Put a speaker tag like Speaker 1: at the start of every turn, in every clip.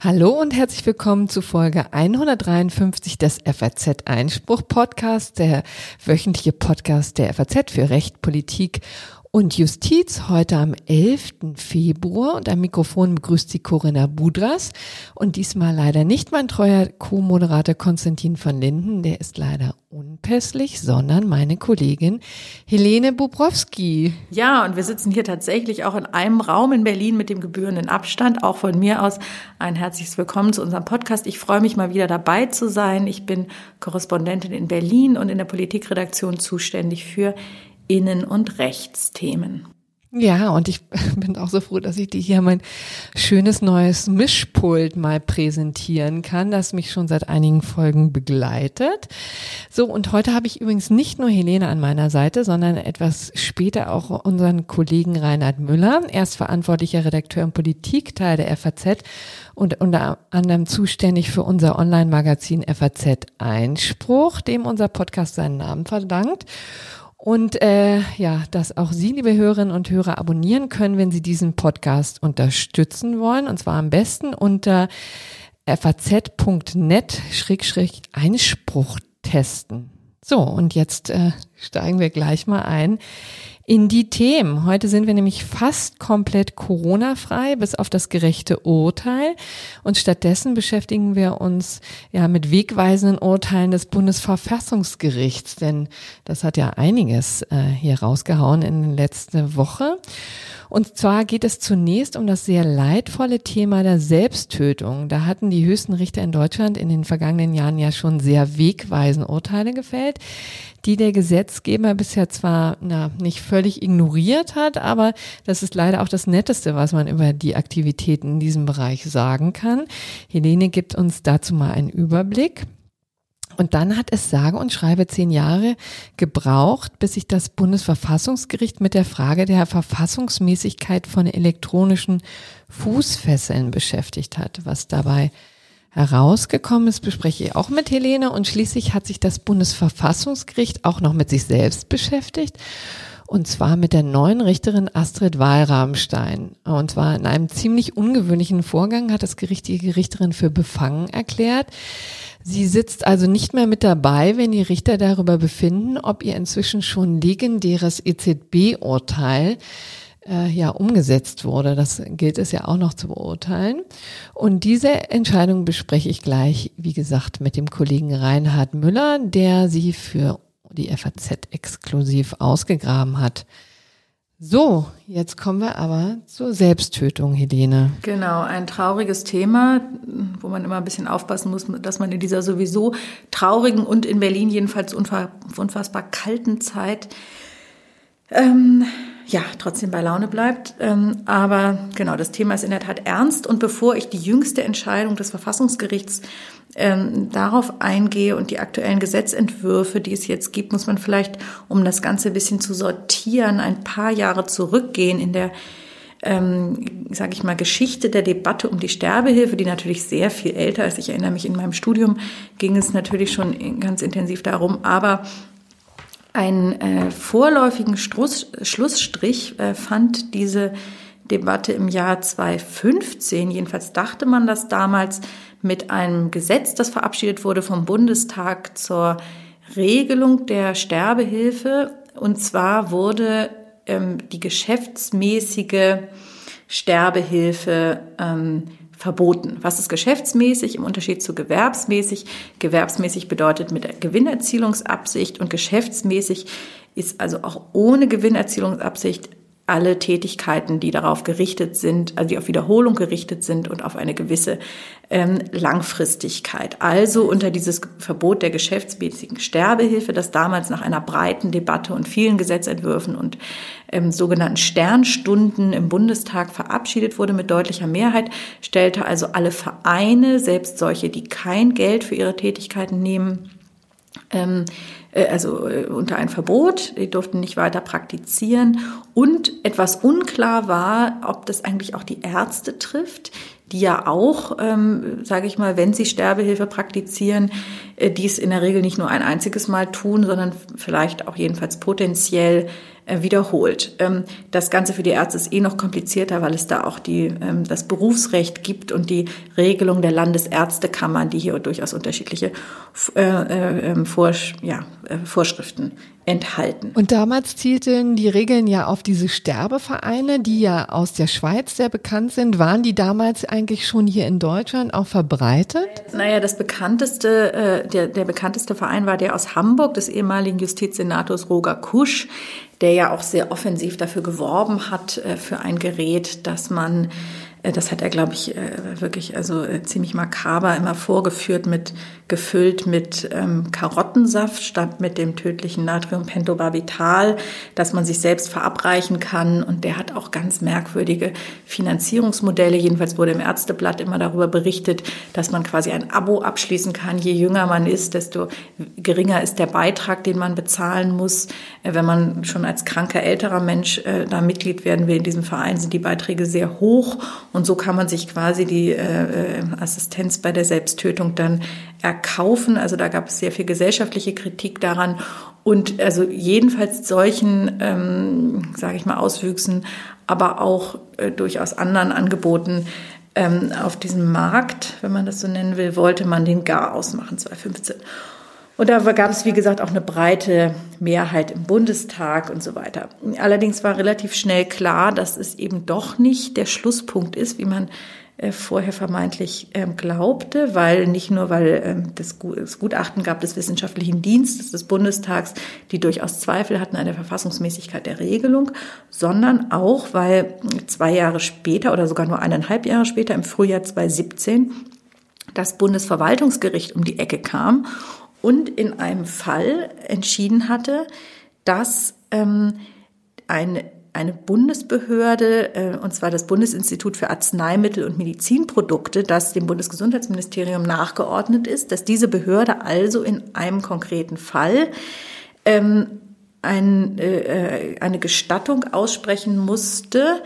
Speaker 1: Hallo und herzlich willkommen zu Folge 153 des FAZ Einspruch Podcast, der wöchentliche Podcast der FAZ für Recht, Politik und Justiz heute am 11. Februar. Und am Mikrofon begrüßt sie Corinna Budras. Und diesmal leider nicht mein treuer Co-Moderator Konstantin von Linden, der ist leider unpässlich, sondern meine Kollegin Helene Bubrowski.
Speaker 2: Ja, und wir sitzen hier tatsächlich auch in einem Raum in Berlin mit dem gebührenden Abstand. Auch von mir aus ein herzliches Willkommen zu unserem Podcast. Ich freue mich mal wieder dabei zu sein. Ich bin Korrespondentin in Berlin und in der Politikredaktion zuständig für Innen- und Rechtsthemen.
Speaker 1: Ja, und ich bin auch so froh, dass ich dir hier mein schönes neues Mischpult mal präsentieren kann, das mich schon seit einigen Folgen begleitet. So, und heute habe ich übrigens nicht nur Helene an meiner Seite, sondern etwas später auch unseren Kollegen Reinhard Müller. Er ist verantwortlicher Redakteur im Politikteil der FAZ und unter anderem zuständig für unser Online-Magazin FAZ Einspruch, dem unser Podcast seinen Namen verdankt. Und äh, ja, dass auch Sie, liebe Hörerinnen und Hörer, abonnieren können, wenn Sie diesen Podcast unterstützen wollen. Und zwar am besten unter faz.net-einspruch testen. So, und jetzt äh, steigen wir gleich mal ein in die Themen. Heute sind wir nämlich fast komplett Corona-frei, bis auf das gerechte Urteil. Und stattdessen beschäftigen wir uns ja mit wegweisenden Urteilen des Bundesverfassungsgerichts, denn das hat ja einiges äh, hier rausgehauen in der letzten Woche. Und zwar geht es zunächst um das sehr leidvolle Thema der Selbsttötung. Da hatten die höchsten Richter in Deutschland in den vergangenen Jahren ja schon sehr wegweisende Urteile gefällt, die der Gesetzgeber bisher zwar na, nicht völlig ignoriert hat, aber das ist leider auch das Netteste, was man über die Aktivitäten in diesem Bereich sagen kann. Helene gibt uns dazu mal einen Überblick. Und dann hat es sage und schreibe zehn Jahre gebraucht, bis sich das Bundesverfassungsgericht mit der Frage der Verfassungsmäßigkeit von elektronischen Fußfesseln beschäftigt hat. Was dabei herausgekommen ist, bespreche ich auch mit Helene. Und schließlich hat sich das Bundesverfassungsgericht auch noch mit sich selbst beschäftigt. Und zwar mit der neuen Richterin Astrid Wahlramstein. Und zwar in einem ziemlich ungewöhnlichen Vorgang hat das Gericht die Richterin für befangen erklärt. Sie sitzt also nicht mehr mit dabei, wenn die Richter darüber befinden, ob ihr inzwischen schon legendäres EZB-Urteil äh, ja umgesetzt wurde. Das gilt es ja auch noch zu beurteilen. Und diese Entscheidung bespreche ich gleich, wie gesagt, mit dem Kollegen Reinhard Müller, der sie für die FAZ exklusiv ausgegraben hat. So, jetzt kommen wir aber zur Selbsttötung, Helene.
Speaker 2: Genau, ein trauriges Thema, wo man immer ein bisschen aufpassen muss, dass man in dieser sowieso traurigen und in Berlin jedenfalls unfassbar kalten Zeit ähm, ja, trotzdem bei Laune bleibt. Ähm, aber genau, das Thema ist in der Tat ernst. Und bevor ich die jüngste Entscheidung des Verfassungsgerichts ähm, darauf eingehe und die aktuellen Gesetzentwürfe, die es jetzt gibt, muss man vielleicht, um das Ganze ein bisschen zu sortieren, ein paar Jahre zurückgehen in der ähm, sage ich mal, Geschichte der Debatte um die Sterbehilfe, die natürlich sehr viel älter ist. Ich erinnere mich, in meinem Studium ging es natürlich schon ganz intensiv darum, aber einen äh, vorläufigen Struss, Schlussstrich äh, fand diese Debatte im Jahr 2015. Jedenfalls dachte man das damals mit einem Gesetz, das verabschiedet wurde vom Bundestag zur Regelung der Sterbehilfe. Und zwar wurde ähm, die geschäftsmäßige Sterbehilfe ähm, verboten. Was ist geschäftsmäßig im Unterschied zu gewerbsmäßig? Gewerbsmäßig bedeutet mit Gewinnerzielungsabsicht und geschäftsmäßig ist also auch ohne Gewinnerzielungsabsicht alle Tätigkeiten, die darauf gerichtet sind, also die auf Wiederholung gerichtet sind und auf eine gewisse ähm, Langfristigkeit. Also unter dieses Verbot der geschäftsmäßigen Sterbehilfe, das damals nach einer breiten Debatte und vielen Gesetzentwürfen und ähm, sogenannten Sternstunden im Bundestag verabschiedet wurde mit deutlicher Mehrheit, stellte also alle Vereine, selbst solche, die kein Geld für ihre Tätigkeiten nehmen, ähm, äh, also äh, unter ein Verbot, die durften nicht weiter praktizieren. Und etwas unklar war, ob das eigentlich auch die Ärzte trifft, die ja auch, ähm, sage ich mal, wenn sie Sterbehilfe praktizieren, äh, dies in der Regel nicht nur ein einziges Mal tun, sondern vielleicht auch jedenfalls potenziell äh, wiederholt. Ähm, das Ganze für die Ärzte ist eh noch komplizierter, weil es da auch die, ähm, das Berufsrecht gibt und die Regelung der Landesärztekammern, die hier durchaus unterschiedliche äh, äh, ähm, Vorschriften enthalten.
Speaker 1: Und damals zielten die Regeln ja auf diese Sterbevereine, die ja aus der Schweiz sehr bekannt sind. Waren die damals eigentlich schon hier in Deutschland auch verbreitet?
Speaker 2: Naja, das bekannteste, der, der bekannteste Verein war der aus Hamburg, des ehemaligen Justizsenators Roger Kusch, der ja auch sehr offensiv dafür geworben hat, äh, für ein Gerät, dass man das hat er, glaube ich, äh, wirklich also äh, ziemlich makaber immer vorgeführt mit gefüllt mit ähm, Karottensaft statt mit dem tödlichen Natriumpentobarbital, dass man sich selbst verabreichen kann. Und der hat auch ganz merkwürdige Finanzierungsmodelle. Jedenfalls wurde im Ärzteblatt immer darüber berichtet, dass man quasi ein Abo abschließen kann. Je jünger man ist, desto geringer ist der Beitrag, den man bezahlen muss. Wenn man schon als kranker älterer Mensch da Mitglied werden will in diesem Verein, sind die Beiträge sehr hoch. Und so kann man sich quasi die äh, äh, Assistenz bei der Selbsttötung dann erkaufen. Also da gab es sehr viel gesellschaftliche Kritik daran. Und also jedenfalls solchen, ähm, sage ich mal, Auswüchsen, aber auch äh, durchaus anderen Angeboten ähm, auf diesem Markt, wenn man das so nennen will, wollte man den gar ausmachen, 2015. Und da gab es, wie gesagt, auch eine breite Mehrheit im Bundestag und so weiter. Allerdings war relativ schnell klar, dass es eben doch nicht der Schlusspunkt ist, wie man äh, vorher vermeintlich ähm, glaubte, weil nicht nur, weil ähm, das Gutachten gab des Wissenschaftlichen Dienstes des Bundestags, die durchaus Zweifel hatten an der Verfassungsmäßigkeit der Regelung, sondern auch, weil zwei Jahre später oder sogar nur eineinhalb Jahre später, im Frühjahr 2017, das Bundesverwaltungsgericht um die Ecke kam und in einem Fall entschieden hatte, dass ähm, eine, eine Bundesbehörde, äh, und zwar das Bundesinstitut für Arzneimittel und Medizinprodukte, das dem Bundesgesundheitsministerium nachgeordnet ist, dass diese Behörde also in einem konkreten Fall ähm, ein, äh, eine Gestattung aussprechen musste,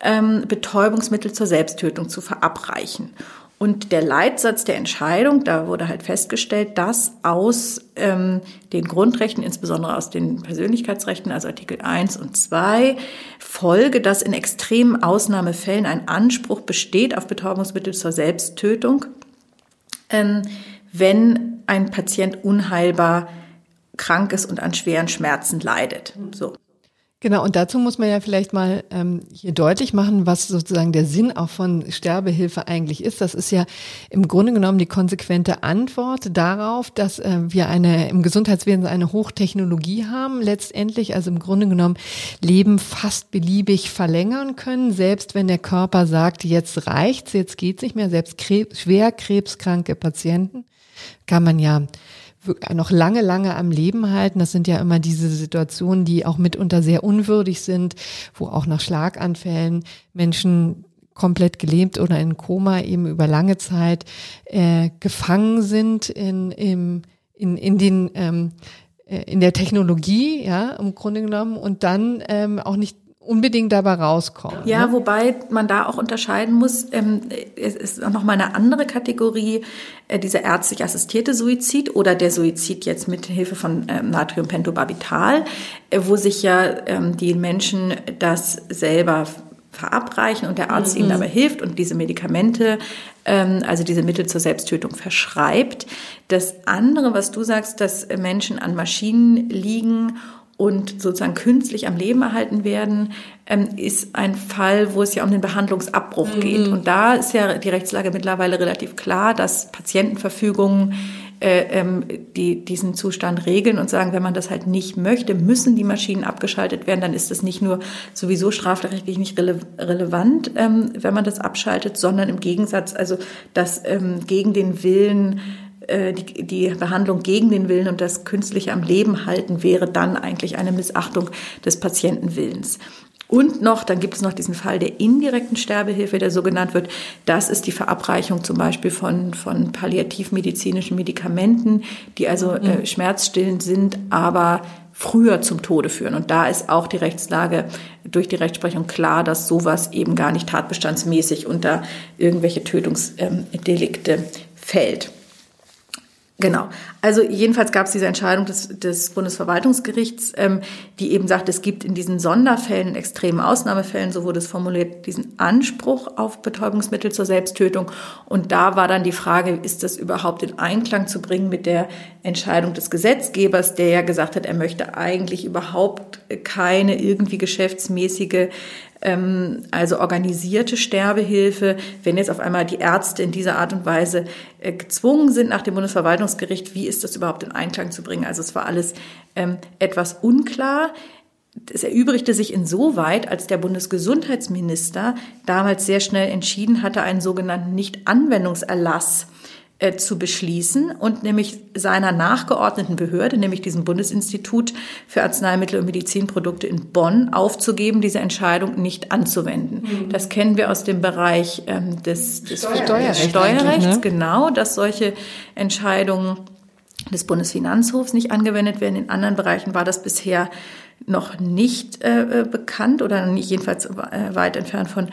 Speaker 2: ähm, Betäubungsmittel zur Selbsttötung zu verabreichen. Und der Leitsatz der Entscheidung, da wurde halt festgestellt, dass aus ähm, den Grundrechten, insbesondere aus den Persönlichkeitsrechten, also Artikel 1 und 2, folge, dass in extremen Ausnahmefällen ein Anspruch besteht auf Betäubungsmittel zur Selbsttötung, ähm, wenn ein Patient unheilbar krank ist und an schweren Schmerzen leidet. So.
Speaker 1: Genau, und dazu muss man ja vielleicht mal ähm, hier deutlich machen, was sozusagen der Sinn auch von Sterbehilfe eigentlich ist. Das ist ja im Grunde genommen die konsequente Antwort darauf, dass äh, wir eine im Gesundheitswesen eine Hochtechnologie haben, letztendlich also im Grunde genommen Leben fast beliebig verlängern können, selbst wenn der Körper sagt, jetzt reicht's, jetzt geht's nicht mehr. Selbst Krebs, schwer krebskranke Patienten kann man ja noch lange, lange am Leben halten. Das sind ja immer diese Situationen, die auch mitunter sehr unwürdig sind, wo auch nach Schlaganfällen Menschen komplett gelähmt oder in Koma eben über lange Zeit äh, gefangen sind in, im, in, in den ähm, äh, in der Technologie, ja, im Grunde genommen, und dann ähm, auch nicht unbedingt dabei rauskommen.
Speaker 2: Ja, ne? wobei man da auch unterscheiden muss, ähm, es ist auch noch mal eine andere Kategorie, äh, dieser ärztlich assistierte Suizid oder der Suizid jetzt mit Hilfe von ähm, Natriumpentobarbital, äh, wo sich ja ähm, die Menschen das selber verabreichen und der Arzt mhm. ihnen dabei hilft und diese Medikamente, ähm, also diese Mittel zur Selbsttötung verschreibt. Das andere, was du sagst, dass Menschen an Maschinen liegen und sozusagen künstlich am Leben erhalten werden, ähm, ist ein Fall, wo es ja um den Behandlungsabbruch mhm. geht. Und da ist ja die Rechtslage mittlerweile relativ klar, dass Patientenverfügungen äh, ähm, die diesen Zustand regeln und sagen, wenn man das halt nicht möchte, müssen die Maschinen abgeschaltet werden. Dann ist das nicht nur sowieso strafrechtlich nicht rele relevant, ähm, wenn man das abschaltet, sondern im Gegensatz, also dass ähm, gegen den Willen die, die Behandlung gegen den Willen und das künstliche am Leben halten wäre dann eigentlich eine Missachtung des Patientenwillens. Und noch, dann gibt es noch diesen Fall der indirekten Sterbehilfe, der so genannt wird. Das ist die Verabreichung zum Beispiel von, von palliativmedizinischen Medikamenten, die also mhm. äh, schmerzstillend sind, aber früher zum Tode führen. Und da ist auch die Rechtslage durch die Rechtsprechung klar, dass sowas eben gar nicht tatbestandsmäßig unter irgendwelche Tötungsdelikte fällt. Genau. Also jedenfalls gab es diese Entscheidung des, des Bundesverwaltungsgerichts, ähm, die eben sagt, es gibt in diesen Sonderfällen, in extremen Ausnahmefällen, so wurde es formuliert, diesen Anspruch auf Betäubungsmittel zur Selbsttötung. Und da war dann die Frage, ist das überhaupt in Einklang zu bringen mit der Entscheidung des Gesetzgebers, der ja gesagt hat, er möchte eigentlich überhaupt keine irgendwie geschäftsmäßige ähm, also organisierte Sterbehilfe, wenn jetzt auf einmal die Ärzte in dieser Art und Weise äh, gezwungen sind, nach dem Bundesverwaltungsgericht, wie ist das überhaupt in Einklang zu bringen? Also es war alles ähm, etwas unklar. Es erübrigte sich insoweit, als der Bundesgesundheitsminister damals sehr schnell entschieden hatte, einen sogenannten Nichtanwendungserlass äh, zu beschließen und nämlich seiner nachgeordneten Behörde, nämlich diesem Bundesinstitut für Arzneimittel und Medizinprodukte in Bonn, aufzugeben, diese Entscheidung nicht anzuwenden. Mhm. Das kennen wir aus dem Bereich ähm, des, des Steuerrecht Steuerrechts, ne? genau, dass solche Entscheidungen des Bundesfinanzhofs nicht angewendet werden. In anderen Bereichen war das bisher noch nicht äh, äh bekannt oder nicht jedenfalls äh, weit entfernt von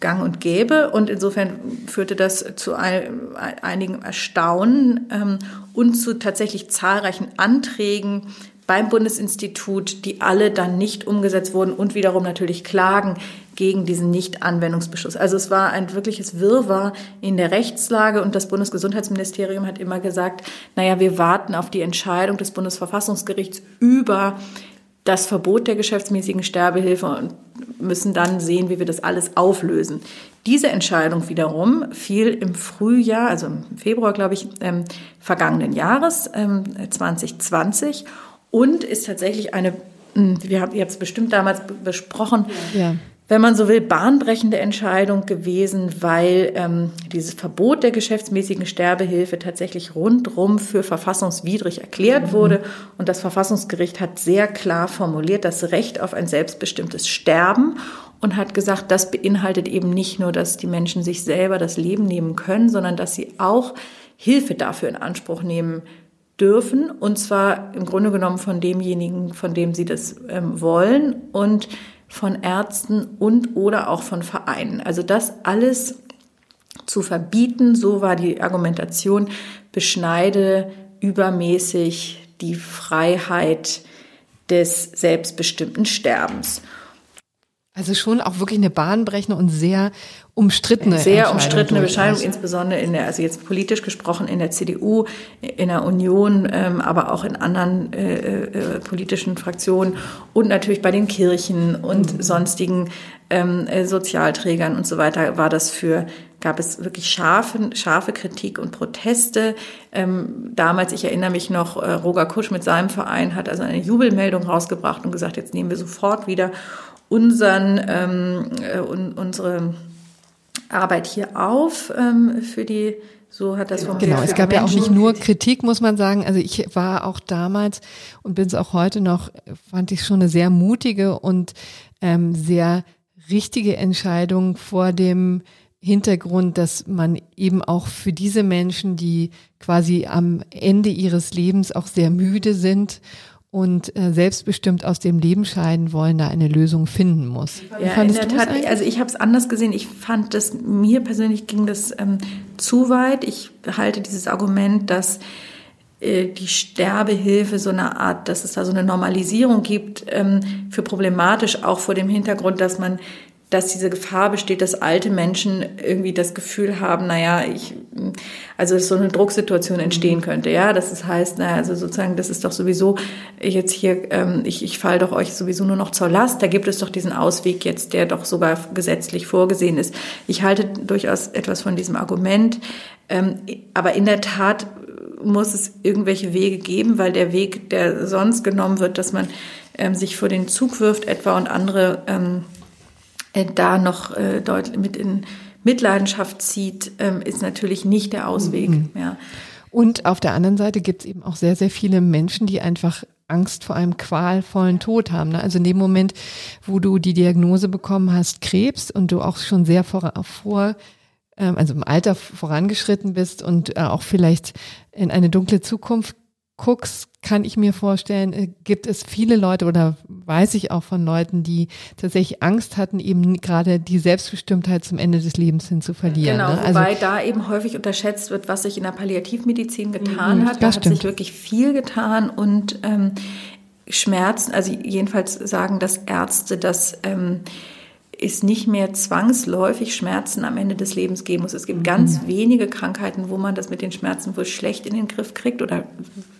Speaker 2: gang und gäbe. Und insofern führte das zu ein, einigem Erstaunen ähm, und zu tatsächlich zahlreichen Anträgen beim Bundesinstitut, die alle dann nicht umgesetzt wurden und wiederum natürlich Klagen gegen diesen Nicht-Anwendungsbeschluss. Also es war ein wirkliches Wirrwarr in der Rechtslage und das Bundesgesundheitsministerium hat immer gesagt, naja, wir warten auf die Entscheidung des Bundesverfassungsgerichts über das Verbot der geschäftsmäßigen Sterbehilfe und müssen dann sehen, wie wir das alles auflösen. Diese Entscheidung wiederum fiel im Frühjahr, also im Februar, glaube ich, ähm, vergangenen Jahres, ähm, 2020 und ist tatsächlich eine, hm, wir haben es bestimmt damals besprochen, ja wenn man so will, bahnbrechende Entscheidung gewesen, weil ähm, dieses Verbot der geschäftsmäßigen Sterbehilfe tatsächlich rundrum für verfassungswidrig erklärt mhm. wurde. Und das Verfassungsgericht hat sehr klar formuliert das Recht auf ein selbstbestimmtes Sterben und hat gesagt, das beinhaltet eben nicht nur, dass die Menschen sich selber das Leben nehmen können, sondern dass sie auch Hilfe dafür in Anspruch nehmen dürfen. Und zwar im Grunde genommen von demjenigen, von dem sie das ähm, wollen. Und von Ärzten und oder auch von Vereinen. Also das alles zu verbieten, so war die Argumentation, beschneide übermäßig die Freiheit des selbstbestimmten Sterbens.
Speaker 1: Also schon auch wirklich eine bahnbrechende und sehr umstrittene
Speaker 2: Sehr umstrittene Entscheidung, insbesondere in der, also jetzt politisch gesprochen in der CDU, in der Union, ähm, aber auch in anderen äh, äh, politischen Fraktionen und natürlich bei den Kirchen und mhm. sonstigen ähm, äh, Sozialträgern und so weiter war das für gab es wirklich scharfe, scharfe Kritik und Proteste. Ähm, damals, ich erinnere mich noch, äh, Roger Kusch mit seinem Verein hat also eine Jubelmeldung rausgebracht und gesagt, jetzt nehmen wir sofort wieder unseren, ähm, äh, un, unsere Arbeit hier auf ähm, für die so hat das
Speaker 1: vom Genau, es gab ja auch nicht nur Kritik, muss man sagen. Also ich war auch damals und bin es auch heute noch, fand ich schon eine sehr mutige und ähm, sehr richtige Entscheidung vor dem Hintergrund, dass man eben auch für diese Menschen, die quasi am Ende ihres Lebens auch sehr müde sind und äh, selbstbestimmt aus dem Leben scheiden wollen, da eine Lösung finden muss.
Speaker 2: Ja, in der Tat, also ich habe es anders gesehen. Ich fand das, mir persönlich ging das ähm, zu weit. Ich halte dieses Argument, dass äh, die Sterbehilfe so eine Art, dass es da so eine Normalisierung gibt, ähm, für problematisch, auch vor dem Hintergrund, dass man dass diese Gefahr besteht, dass alte Menschen irgendwie das Gefühl haben, naja, ich, also dass so eine Drucksituation entstehen könnte, ja, dass es heißt, naja, also sozusagen, das ist doch sowieso jetzt hier, ähm, ich, ich fall doch euch sowieso nur noch zur Last, da gibt es doch diesen Ausweg jetzt, der doch sogar gesetzlich vorgesehen ist. Ich halte durchaus etwas von diesem Argument, ähm, aber in der Tat muss es irgendwelche Wege geben, weil der Weg, der sonst genommen wird, dass man ähm, sich vor den Zug wirft etwa und andere ähm, äh, da noch äh, deutlich mit in Mitleidenschaft zieht, ähm, ist natürlich nicht der Ausweg. Mhm. Ja.
Speaker 1: Und auf der anderen Seite gibt es eben auch sehr, sehr viele Menschen, die einfach Angst vor einem qualvollen Tod haben. Ne? Also in dem Moment, wo du die Diagnose bekommen hast, Krebs und du auch schon sehr vor, vor ähm, also im Alter vorangeschritten bist und äh, auch vielleicht in eine dunkle Zukunft guckst, kann ich mir vorstellen, äh, gibt es viele Leute oder weiß ich auch von Leuten, die tatsächlich Angst hatten, eben gerade die Selbstbestimmtheit zum Ende des Lebens hin zu verlieren.
Speaker 2: Genau,
Speaker 1: ne?
Speaker 2: wobei also, da eben häufig unterschätzt wird, was sich in der Palliativmedizin getan mhm, hat. Da hat stimmt. sich wirklich viel getan und ähm, Schmerzen, also jedenfalls sagen das Ärzte, dass ähm, es nicht mehr zwangsläufig Schmerzen am Ende des Lebens geben muss. Es gibt ganz mhm. wenige Krankheiten, wo man das mit den Schmerzen wohl schlecht in den Griff kriegt oder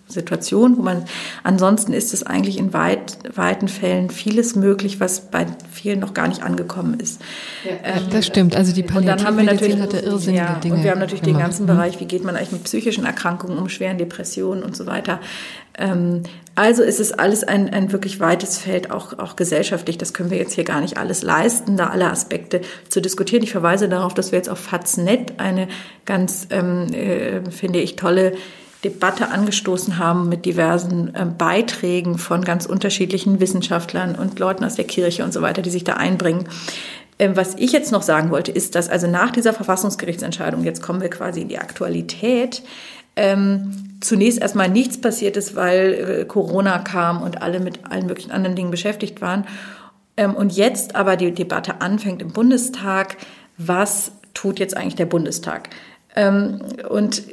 Speaker 2: Situationen, wo man, ansonsten ist es eigentlich in weit, weiten Fällen vieles möglich, was bei vielen noch gar nicht angekommen ist.
Speaker 1: Ja, ähm, das stimmt. Also die Palliativmedizin hatte irrsinnige
Speaker 2: ja,
Speaker 1: Dinge.
Speaker 2: Und wir haben natürlich gemacht. den ganzen mhm. Bereich, wie geht man eigentlich mit psychischen Erkrankungen um, schweren Depressionen und so weiter. Ähm, also ist es alles ein, ein wirklich weites Feld, auch, auch gesellschaftlich. Das können wir jetzt hier gar nicht alles leisten, da alle Aspekte zu diskutieren. Ich verweise darauf, dass wir jetzt auf Faznet eine ganz, ähm, äh, finde ich, tolle Debatte angestoßen haben mit diversen äh, Beiträgen von ganz unterschiedlichen Wissenschaftlern und Leuten aus der Kirche und so weiter, die sich da einbringen. Ähm, was ich jetzt noch sagen wollte, ist, dass also nach dieser Verfassungsgerichtsentscheidung, jetzt kommen wir quasi in die Aktualität, ähm, zunächst erstmal nichts passiert ist, weil äh, Corona kam und alle mit allen möglichen anderen Dingen beschäftigt waren. Ähm, und jetzt aber die Debatte anfängt im Bundestag, was tut jetzt eigentlich der Bundestag? Ähm, und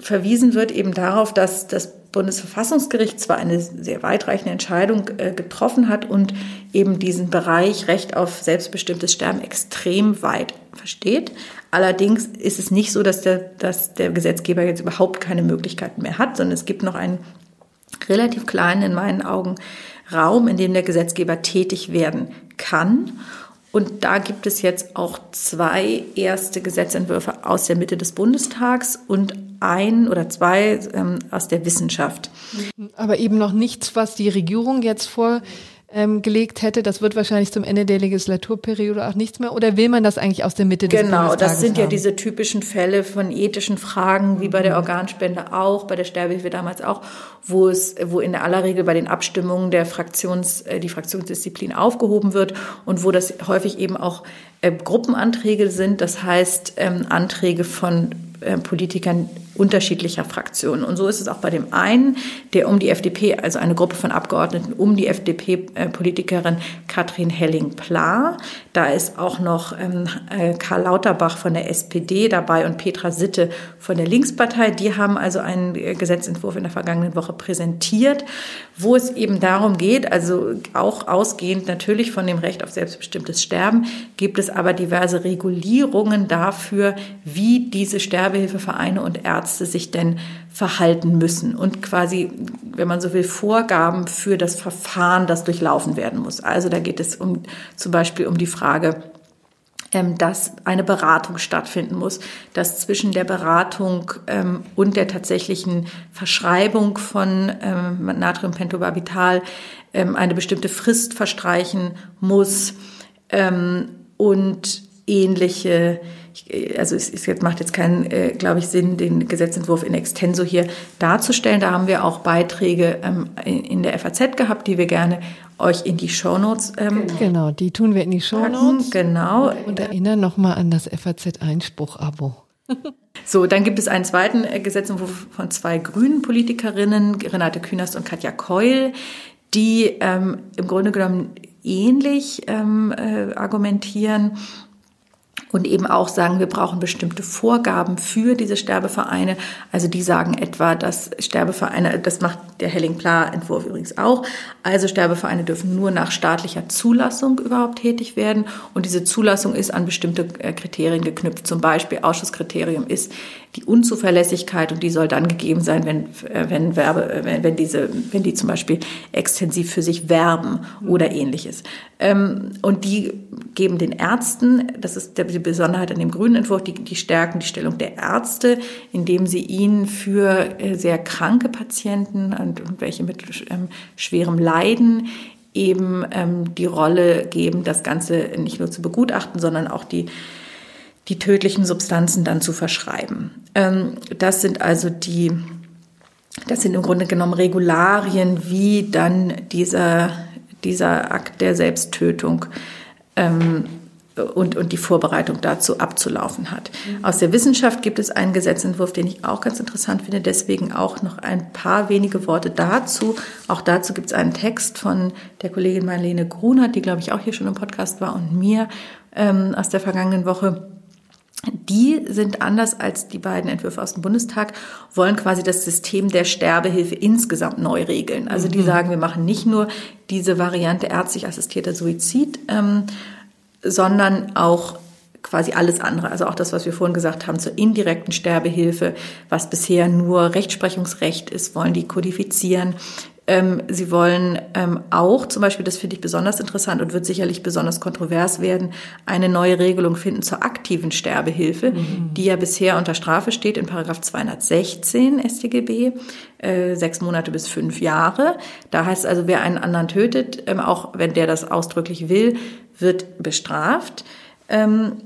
Speaker 2: verwiesen wird eben darauf, dass das Bundesverfassungsgericht zwar eine sehr weitreichende Entscheidung äh, getroffen hat und eben diesen Bereich Recht auf selbstbestimmtes Sterben extrem weit versteht. Allerdings ist es nicht so, dass der, dass der Gesetzgeber jetzt überhaupt keine Möglichkeiten mehr hat, sondern es gibt noch einen relativ kleinen, in meinen Augen, Raum, in dem der Gesetzgeber tätig werden kann. Und da gibt es jetzt auch zwei erste Gesetzentwürfe aus der Mitte des Bundestags und ein oder zwei ähm, aus der Wissenschaft.
Speaker 1: Aber eben noch nichts, was die Regierung jetzt vor ähm, gelegt hätte. Das wird wahrscheinlich zum Ende der Legislaturperiode auch nichts mehr. Oder will man das eigentlich aus der Mitte des
Speaker 2: Genau, das sind haben? ja diese typischen Fälle von ethischen Fragen, wie bei der Organspende auch, bei der Sterbehilfe damals auch, wo es, wo in aller Regel bei den Abstimmungen der Fraktions, äh, die Fraktionsdisziplin aufgehoben wird und wo das häufig eben auch äh, Gruppenanträge sind. Das heißt, ähm, Anträge von äh, Politikern unterschiedlicher Fraktionen. Und so ist es auch bei dem einen, der um die FDP, also eine Gruppe von Abgeordneten um die FDP-Politikerin Katrin Helling-Pla. Da ist auch noch ähm, äh, Karl Lauterbach von der SPD dabei und Petra Sitte von der Linkspartei. Die haben also einen äh, Gesetzentwurf in der vergangenen Woche präsentiert, wo es eben darum geht, also auch ausgehend natürlich von dem Recht auf selbstbestimmtes Sterben, gibt es aber diverse Regulierungen dafür, wie diese Sterbehilfevereine und Ärzte Ärzte sich denn verhalten müssen und quasi, wenn man so will, Vorgaben für das Verfahren, das durchlaufen werden muss. Also da geht es um zum Beispiel um die Frage, ähm, dass eine Beratung stattfinden muss, dass zwischen der Beratung ähm, und der tatsächlichen Verschreibung von ähm, Natriumpentobarbital eine bestimmte Frist verstreichen muss und ähnliche also es, es macht jetzt keinen, äh, glaube ich, Sinn, den Gesetzentwurf in extenso hier darzustellen. Da haben wir auch Beiträge ähm, in der FAZ gehabt, die wir gerne euch in die Shownotes.
Speaker 1: Ähm, genau, die tun wir in die Shownotes.
Speaker 2: Genau.
Speaker 1: Und erinnern nochmal an das FAZ-Einspruch-Abo.
Speaker 2: So, dann gibt es einen zweiten äh, Gesetzentwurf von zwei grünen Politikerinnen, Renate Künast und Katja Keul, die ähm, im Grunde genommen ähnlich ähm, äh, argumentieren und eben auch sagen, wir brauchen bestimmte Vorgaben für diese Sterbevereine. Also die sagen etwa, dass Sterbevereine, das macht der Helling-Pla-Entwurf übrigens auch, also Sterbevereine dürfen nur nach staatlicher Zulassung überhaupt tätig werden und diese Zulassung ist an bestimmte äh, Kriterien geknüpft. Zum Beispiel Ausschusskriterium ist die Unzuverlässigkeit und die soll dann gegeben sein, wenn, äh, wenn, Werbe, äh, wenn, wenn, diese, wenn die zum Beispiel extensiv für sich werben oder ähnliches. Ähm, und die geben den Ärzten, das ist die Besonderheit an dem grünen Entwurf, die, die stärken die Stellung der Ärzte, indem sie ihnen für äh, sehr kranke Patienten und, und welche mit ähm, schwerem Leiden eben ähm, die Rolle geben, das Ganze nicht nur zu begutachten, sondern auch die die tödlichen Substanzen dann zu verschreiben. Ähm, das sind also die, das sind im Grunde genommen Regularien, wie dann dieser, dieser Akt der Selbsttötung ähm, und, und die Vorbereitung dazu abzulaufen hat. Mhm. Aus der Wissenschaft gibt es einen Gesetzentwurf, den ich auch ganz interessant finde, deswegen auch noch ein paar wenige Worte dazu. Auch dazu gibt es einen Text von der Kollegin Marlene Grunert, die, glaube ich, auch hier schon im Podcast war, und mir ähm, aus der vergangenen Woche. Die sind anders als die beiden Entwürfe aus dem Bundestag, wollen quasi das System der Sterbehilfe insgesamt neu regeln. Also die mhm. sagen, wir machen nicht nur diese Variante ärztlich assistierter Suizid, ähm, sondern auch quasi alles andere, also auch das, was wir vorhin gesagt haben zur indirekten Sterbehilfe, was bisher nur Rechtsprechungsrecht ist, wollen die kodifizieren. Ähm, sie wollen ähm, auch, zum Beispiel, das finde ich besonders interessant und wird sicherlich besonders kontrovers werden, eine neue Regelung finden zur aktiven Sterbehilfe, mhm. die ja bisher unter Strafe steht in Paragraph 216 StGB, äh, sechs Monate bis fünf Jahre. Da heißt also, wer einen anderen tötet, ähm, auch wenn der das ausdrücklich will, wird bestraft. Ähm,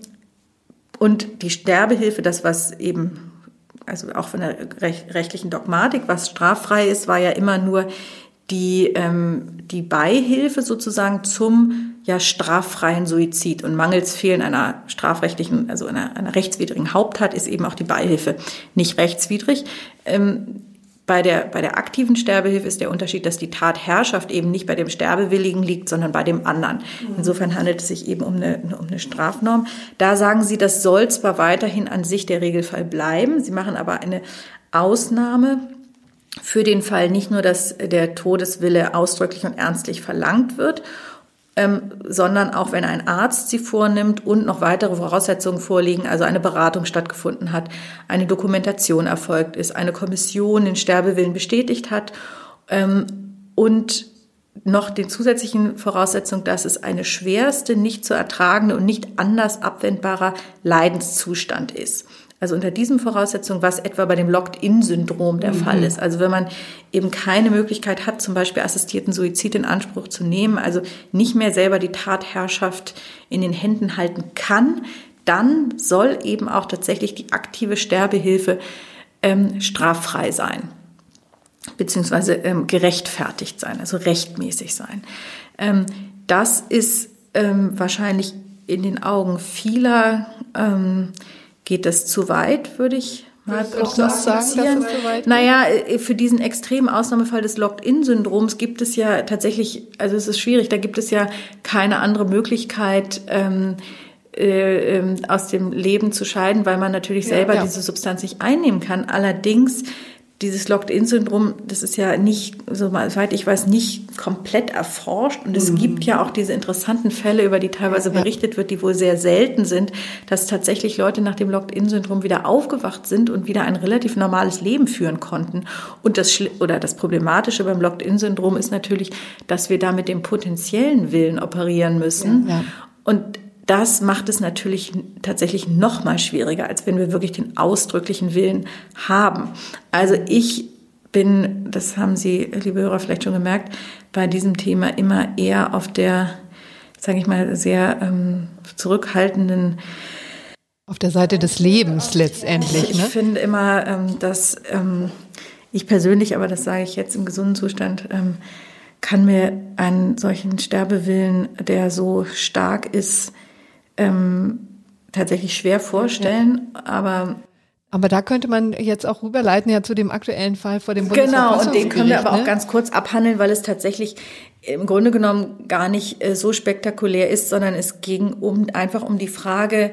Speaker 2: und die Sterbehilfe, das was eben, also auch von der rechtlichen Dogmatik, was straffrei ist, war ja immer nur die, ähm, die Beihilfe sozusagen zum ja straffreien Suizid. Und mangels Fehlen einer strafrechtlichen, also einer, einer rechtswidrigen Haupttat ist eben auch die Beihilfe nicht rechtswidrig. Ähm, bei der, bei der aktiven Sterbehilfe ist der Unterschied, dass die Tatherrschaft eben nicht bei dem Sterbewilligen liegt, sondern bei dem anderen. Mhm. Insofern handelt es sich eben um eine, um eine Strafnorm. Da sagen Sie, das soll zwar weiterhin an sich der Regelfall bleiben, Sie machen aber eine Ausnahme für den Fall nicht nur, dass der Todeswille ausdrücklich und ernstlich verlangt wird ähm, sondern auch wenn ein Arzt sie vornimmt und noch weitere Voraussetzungen vorliegen, also eine Beratung stattgefunden hat, eine Dokumentation erfolgt ist, eine Kommission den Sterbewillen bestätigt hat ähm, und noch den zusätzlichen Voraussetzung, dass es eine schwerste, nicht zu ertragende und nicht anders abwendbarer Leidenszustand ist. Also unter diesen Voraussetzungen, was etwa bei dem Locked-in-Syndrom der mhm. Fall ist. Also wenn man eben keine Möglichkeit hat, zum Beispiel assistierten Suizid in Anspruch zu nehmen, also nicht mehr selber die Tatherrschaft in den Händen halten kann, dann soll eben auch tatsächlich die aktive Sterbehilfe ähm, straffrei sein beziehungsweise ähm, gerechtfertigt sein, also rechtmäßig sein. Ähm, das ist ähm, wahrscheinlich in den Augen vieler ähm, geht das zu weit, würde ich mal prognostizieren. Naja, äh, für diesen extremen Ausnahmefall des Locked-in-Syndroms gibt es ja tatsächlich, also es ist schwierig, da gibt es ja keine andere Möglichkeit, ähm, äh, ähm, aus dem Leben zu scheiden, weil man natürlich selber ja, ja. diese Substanz nicht einnehmen kann. Allerdings dieses Locked-in-Syndrom, das ist ja nicht, soweit ich weiß, nicht komplett erforscht. Und es mhm. gibt ja auch diese interessanten Fälle, über die teilweise berichtet wird, die wohl sehr selten sind, dass tatsächlich Leute nach dem Locked-in-Syndrom wieder aufgewacht sind und wieder ein relativ normales Leben führen konnten. Und das, oder das Problematische beim Locked-in-Syndrom ist natürlich, dass wir da mit dem potenziellen Willen operieren müssen. Ja, ja. Und das macht es natürlich tatsächlich noch mal schwieriger, als wenn wir wirklich den ausdrücklichen Willen haben. Also ich bin, das haben Sie, liebe Hörer, vielleicht schon gemerkt, bei diesem Thema immer eher auf der, sage ich mal, sehr ähm, zurückhaltenden
Speaker 1: auf der Seite des Lebens letztendlich.
Speaker 2: Ne? Ich finde immer, ähm, dass ähm, ich persönlich, aber das sage ich jetzt im gesunden Zustand, ähm, kann mir einen solchen Sterbewillen, der so stark ist, ähm, tatsächlich schwer vorstellen, ja. aber
Speaker 1: aber da könnte man jetzt auch rüberleiten ja zu dem aktuellen Fall vor dem
Speaker 2: Genau, und den können wir aber ne? auch ganz kurz abhandeln, weil es tatsächlich im Grunde genommen gar nicht äh, so spektakulär ist, sondern es ging um einfach um die Frage,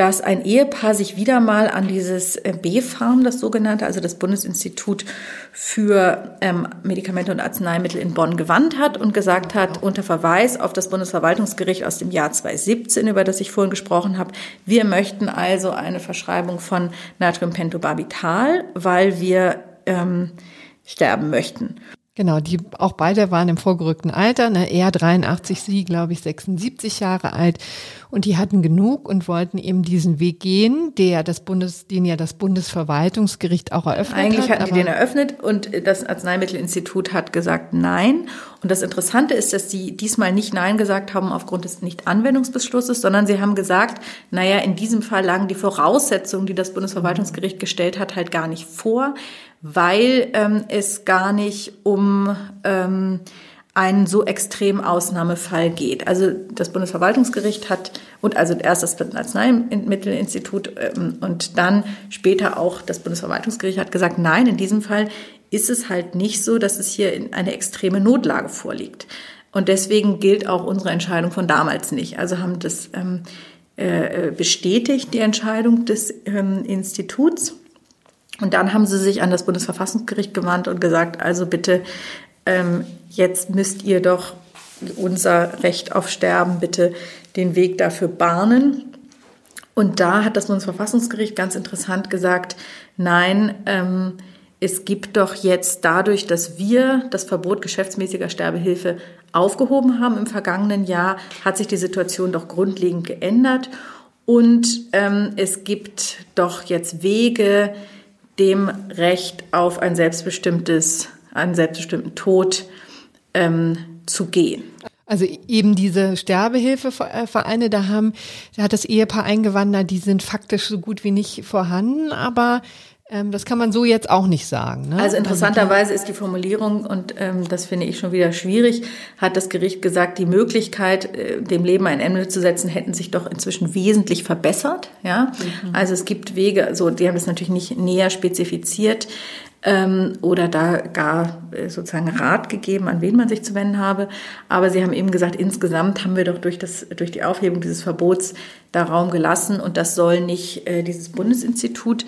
Speaker 2: dass ein Ehepaar sich wieder mal an dieses äh, B-Farm, das sogenannte, also das Bundesinstitut für ähm, Medikamente und Arzneimittel in Bonn gewandt hat und gesagt hat, unter Verweis auf das Bundesverwaltungsgericht aus dem Jahr 2017, über das ich vorhin gesprochen habe, wir möchten also eine Verschreibung von Natriumpentobarbital, weil wir ähm, sterben möchten.
Speaker 1: Genau, die auch beide waren im vorgerückten Alter, ne, er 83, sie glaube ich 76 Jahre alt und die hatten genug und wollten eben diesen Weg gehen, der das Bundes, den ja das Bundesverwaltungsgericht auch eröffnet
Speaker 2: Eigentlich
Speaker 1: hat.
Speaker 2: Eigentlich hatten die den eröffnet und das Arzneimittelinstitut hat gesagt Nein. Und das Interessante ist, dass sie diesmal nicht Nein gesagt haben aufgrund des Nicht-Anwendungsbeschlusses, sondern sie haben gesagt, naja, in diesem Fall lagen die Voraussetzungen, die das Bundesverwaltungsgericht gestellt hat, halt gar nicht vor weil ähm, es gar nicht um ähm, einen so extremen Ausnahmefall geht. Also das Bundesverwaltungsgericht hat und also erst das Arzneimittelinstitut ähm, und dann später auch das Bundesverwaltungsgericht hat gesagt, nein, in diesem Fall ist es halt nicht so, dass es hier eine extreme Notlage vorliegt. Und deswegen gilt auch unsere Entscheidung von damals nicht. Also haben das ähm, äh, bestätigt, die Entscheidung des ähm, Instituts. Und dann haben sie sich an das Bundesverfassungsgericht gewandt und gesagt, also bitte, ähm, jetzt müsst ihr doch unser Recht auf Sterben bitte den Weg dafür bahnen. Und da hat das Bundesverfassungsgericht ganz interessant gesagt, nein, ähm, es gibt doch jetzt dadurch, dass wir das Verbot geschäftsmäßiger Sterbehilfe aufgehoben haben im vergangenen Jahr, hat sich die Situation doch grundlegend geändert. Und ähm, es gibt doch jetzt Wege, dem Recht auf ein selbstbestimmtes, einen selbstbestimmten Tod ähm, zu gehen.
Speaker 1: Also eben diese Sterbehilfevereine, da haben, da hat das Ehepaar eingewandert, die sind faktisch so gut wie nicht vorhanden, aber das kann man so jetzt auch nicht sagen. Ne?
Speaker 2: Also interessanterweise ist die Formulierung, und ähm, das finde ich schon wieder schwierig, hat das Gericht gesagt, die Möglichkeit, äh, dem Leben ein Ende zu setzen, hätten sich doch inzwischen wesentlich verbessert. Ja? Mhm. Also es gibt Wege, also die haben es natürlich nicht näher spezifiziert ähm, oder da gar äh, sozusagen Rat gegeben, an wen man sich zu wenden habe. Aber sie haben eben gesagt, insgesamt haben wir doch durch, das, durch die Aufhebung dieses Verbots da Raum gelassen und das soll nicht äh, dieses Bundesinstitut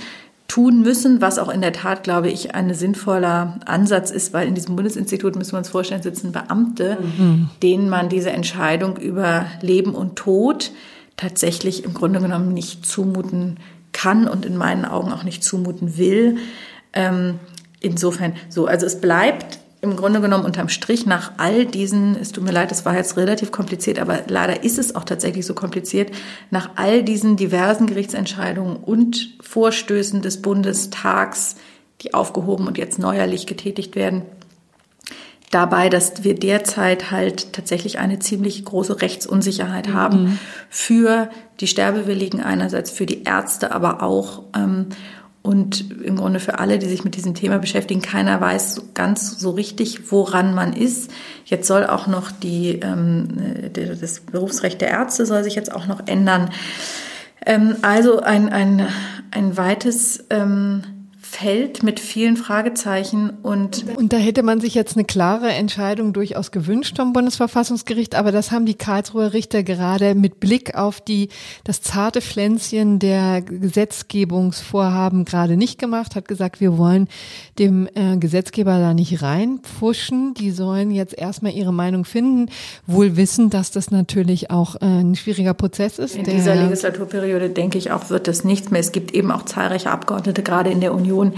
Speaker 2: tun müssen, was auch in der Tat, glaube ich, ein sinnvoller Ansatz ist, weil in diesem Bundesinstitut, müssen wir uns vorstellen, sitzen Beamte, mhm. denen man diese Entscheidung über Leben und Tod tatsächlich im Grunde genommen nicht zumuten kann und in meinen Augen auch nicht zumuten will. Ähm, insofern so, also es bleibt im Grunde genommen unterm Strich nach all diesen, es tut mir leid, das war jetzt relativ kompliziert, aber leider ist es auch tatsächlich so kompliziert, nach all diesen diversen Gerichtsentscheidungen und Vorstößen des Bundestags, die aufgehoben und jetzt neuerlich getätigt werden, dabei, dass wir derzeit halt tatsächlich eine ziemlich große Rechtsunsicherheit mhm. haben für die Sterbewilligen einerseits, für die Ärzte, aber auch ähm, und im Grunde für alle, die sich mit diesem Thema beschäftigen, keiner weiß ganz so richtig, woran man ist. Jetzt soll auch noch die, ähm, das Berufsrecht der Ärzte soll sich jetzt auch noch ändern. Ähm, also ein, ein, ein weites ähm, Feld mit vielen Fragezeichen und
Speaker 1: und da hätte man sich jetzt eine klare Entscheidung durchaus gewünscht vom Bundesverfassungsgericht, aber das haben die Karlsruher Richter gerade mit Blick auf die das zarte Pflänzchen der Gesetzgebungsvorhaben gerade nicht gemacht, hat gesagt, wir wollen dem äh, Gesetzgeber da nicht reinpfuschen, die sollen jetzt erstmal ihre Meinung finden, wohl wissen, dass das natürlich auch äh, ein schwieriger Prozess ist.
Speaker 2: In dieser Legislaturperiode denke ich auch wird das nichts mehr. Es gibt eben auch zahlreiche Abgeordnete gerade in der Union Diskussion,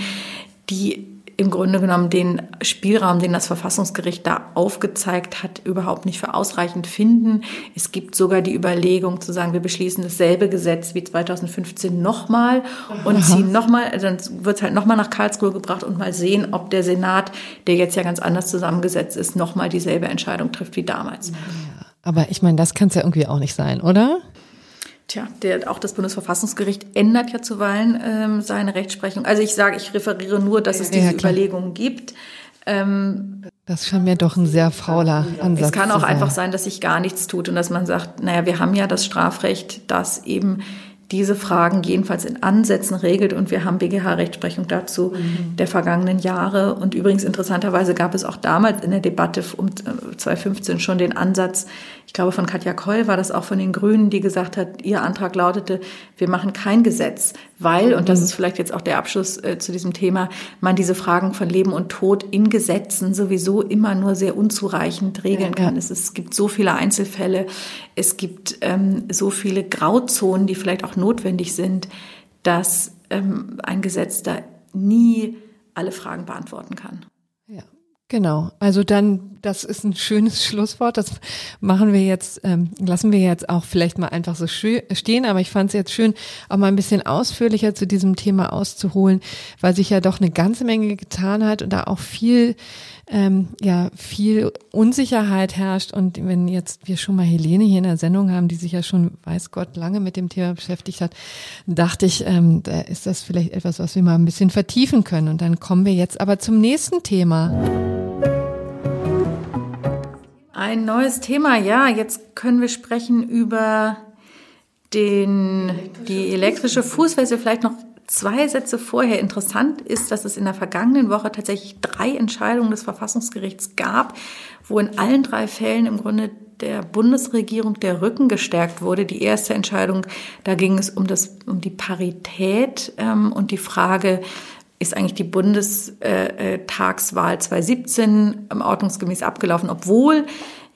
Speaker 2: die im Grunde genommen den Spielraum, den das Verfassungsgericht da aufgezeigt hat, überhaupt nicht für ausreichend finden. Es gibt sogar die Überlegung zu sagen, wir beschließen dasselbe Gesetz wie 2015 nochmal und ziehen nochmal, also dann wird es halt nochmal nach Karlsruhe gebracht und mal sehen, ob der Senat, der jetzt ja ganz anders zusammengesetzt ist, nochmal dieselbe Entscheidung trifft wie damals. Ja,
Speaker 1: aber ich meine, das kann es ja irgendwie auch nicht sein, oder?
Speaker 2: Tja, der, auch das Bundesverfassungsgericht ändert ja zuweilen ähm, seine Rechtsprechung. Also ich sage, ich referiere nur, dass es diese ja, Überlegungen gibt.
Speaker 1: Ähm, das scheint mir doch ein sehr fauler Ansatz.
Speaker 2: Es kann auch einfach sein, dass sich gar nichts tut und dass man sagt, naja, wir haben ja das Strafrecht, das eben diese Fragen jedenfalls in Ansätzen regelt und wir haben BGH-Rechtsprechung dazu mhm. der vergangenen Jahre. Und übrigens interessanterweise gab es auch damals in der Debatte um 2015 schon den Ansatz, ich glaube von Katja Koll war das auch von den Grünen, die gesagt hat, ihr Antrag lautete, wir machen kein Gesetz, weil, und das mhm. ist vielleicht jetzt auch der Abschluss äh, zu diesem Thema, man diese Fragen von Leben und Tod in Gesetzen sowieso immer nur sehr unzureichend regeln kann. Es, es gibt so viele Einzelfälle, es gibt ähm, so viele Grauzonen, die vielleicht auch notwendig sind, dass ähm, ein Gesetz da nie alle Fragen beantworten kann.
Speaker 1: Genau. Also dann, das ist ein schönes Schlusswort. Das machen wir jetzt, ähm, lassen wir jetzt auch vielleicht mal einfach so stehen. Aber ich fand es jetzt schön, auch mal ein bisschen ausführlicher zu diesem Thema auszuholen, weil sich ja doch eine ganze Menge getan hat und da auch viel ähm, ja viel Unsicherheit herrscht. Und wenn jetzt wir schon mal Helene hier in der Sendung haben, die sich ja schon, weiß Gott, lange mit dem Thema beschäftigt hat, dachte ich, ähm, da ist das vielleicht etwas, was wir mal ein bisschen vertiefen können. Und dann kommen wir jetzt aber zum nächsten Thema.
Speaker 2: Ein neues Thema, ja. Jetzt können wir sprechen über den, die elektrische Fußfessel. Vielleicht noch zwei Sätze vorher. Interessant ist, dass es in der vergangenen Woche tatsächlich drei Entscheidungen des Verfassungsgerichts gab, wo in allen drei Fällen im Grunde der Bundesregierung der Rücken gestärkt wurde. Die erste Entscheidung, da ging es um, das, um die Parität ähm, und die Frage, ist eigentlich die Bundestagswahl 2017 ordnungsgemäß abgelaufen, obwohl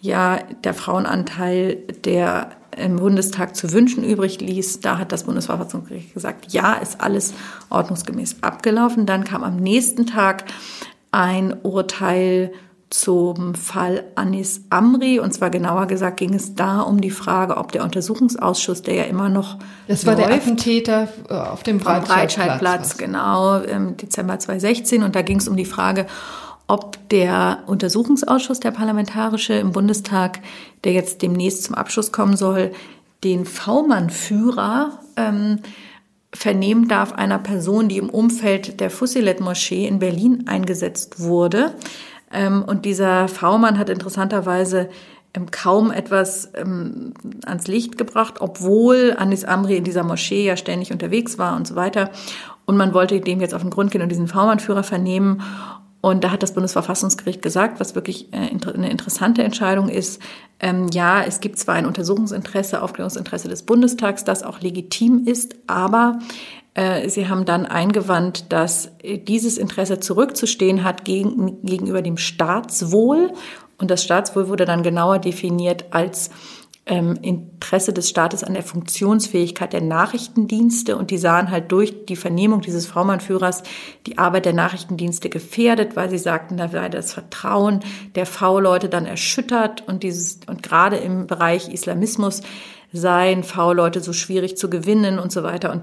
Speaker 2: ja der Frauenanteil, der im Bundestag zu wünschen übrig ließ, da hat das Bundesverfassungsgericht gesagt, ja, ist alles ordnungsgemäß abgelaufen. Dann kam am nächsten Tag ein Urteil zum Fall Anis Amri. Und zwar genauer gesagt ging es da um die Frage, ob der Untersuchungsausschuss, der ja immer noch
Speaker 1: Das war läuft, der Attentäter äh, auf dem Breitscheidplatz.
Speaker 2: Breitscheidplatz, genau, im Dezember 2016. Und da ging es um die Frage, ob der Untersuchungsausschuss, der parlamentarische im Bundestag, der jetzt demnächst zum Abschluss kommen soll, den V-Mann-Führer ähm, vernehmen darf einer Person, die im Umfeld der Fussilet-Moschee in Berlin eingesetzt wurde. Ähm, und dieser V-Mann hat interessanterweise ähm, kaum etwas ähm, ans Licht gebracht, obwohl Anis Amri in dieser Moschee ja ständig unterwegs war und so weiter. Und man wollte dem jetzt auf den Grund gehen und diesen V-Mann-Führer vernehmen. Und da hat das Bundesverfassungsgericht gesagt, was wirklich äh, eine interessante Entscheidung ist, ähm, ja, es gibt zwar ein Untersuchungsinteresse, Aufklärungsinteresse des Bundestags, das auch legitim ist, aber äh, Sie haben dann eingewandt, dass dieses Interesse zurückzustehen hat gegen, gegenüber dem Staatswohl. Und das Staatswohl wurde dann genauer definiert als ähm, Interesse des Staates an der Funktionsfähigkeit der Nachrichtendienste. Und die sahen halt durch die Vernehmung dieses V-Mann-Führers die Arbeit der Nachrichtendienste gefährdet, weil sie sagten, da sei das Vertrauen der V-Leute dann erschüttert. Und dieses, und gerade im Bereich Islamismus seien V-Leute so schwierig zu gewinnen und so weiter. Und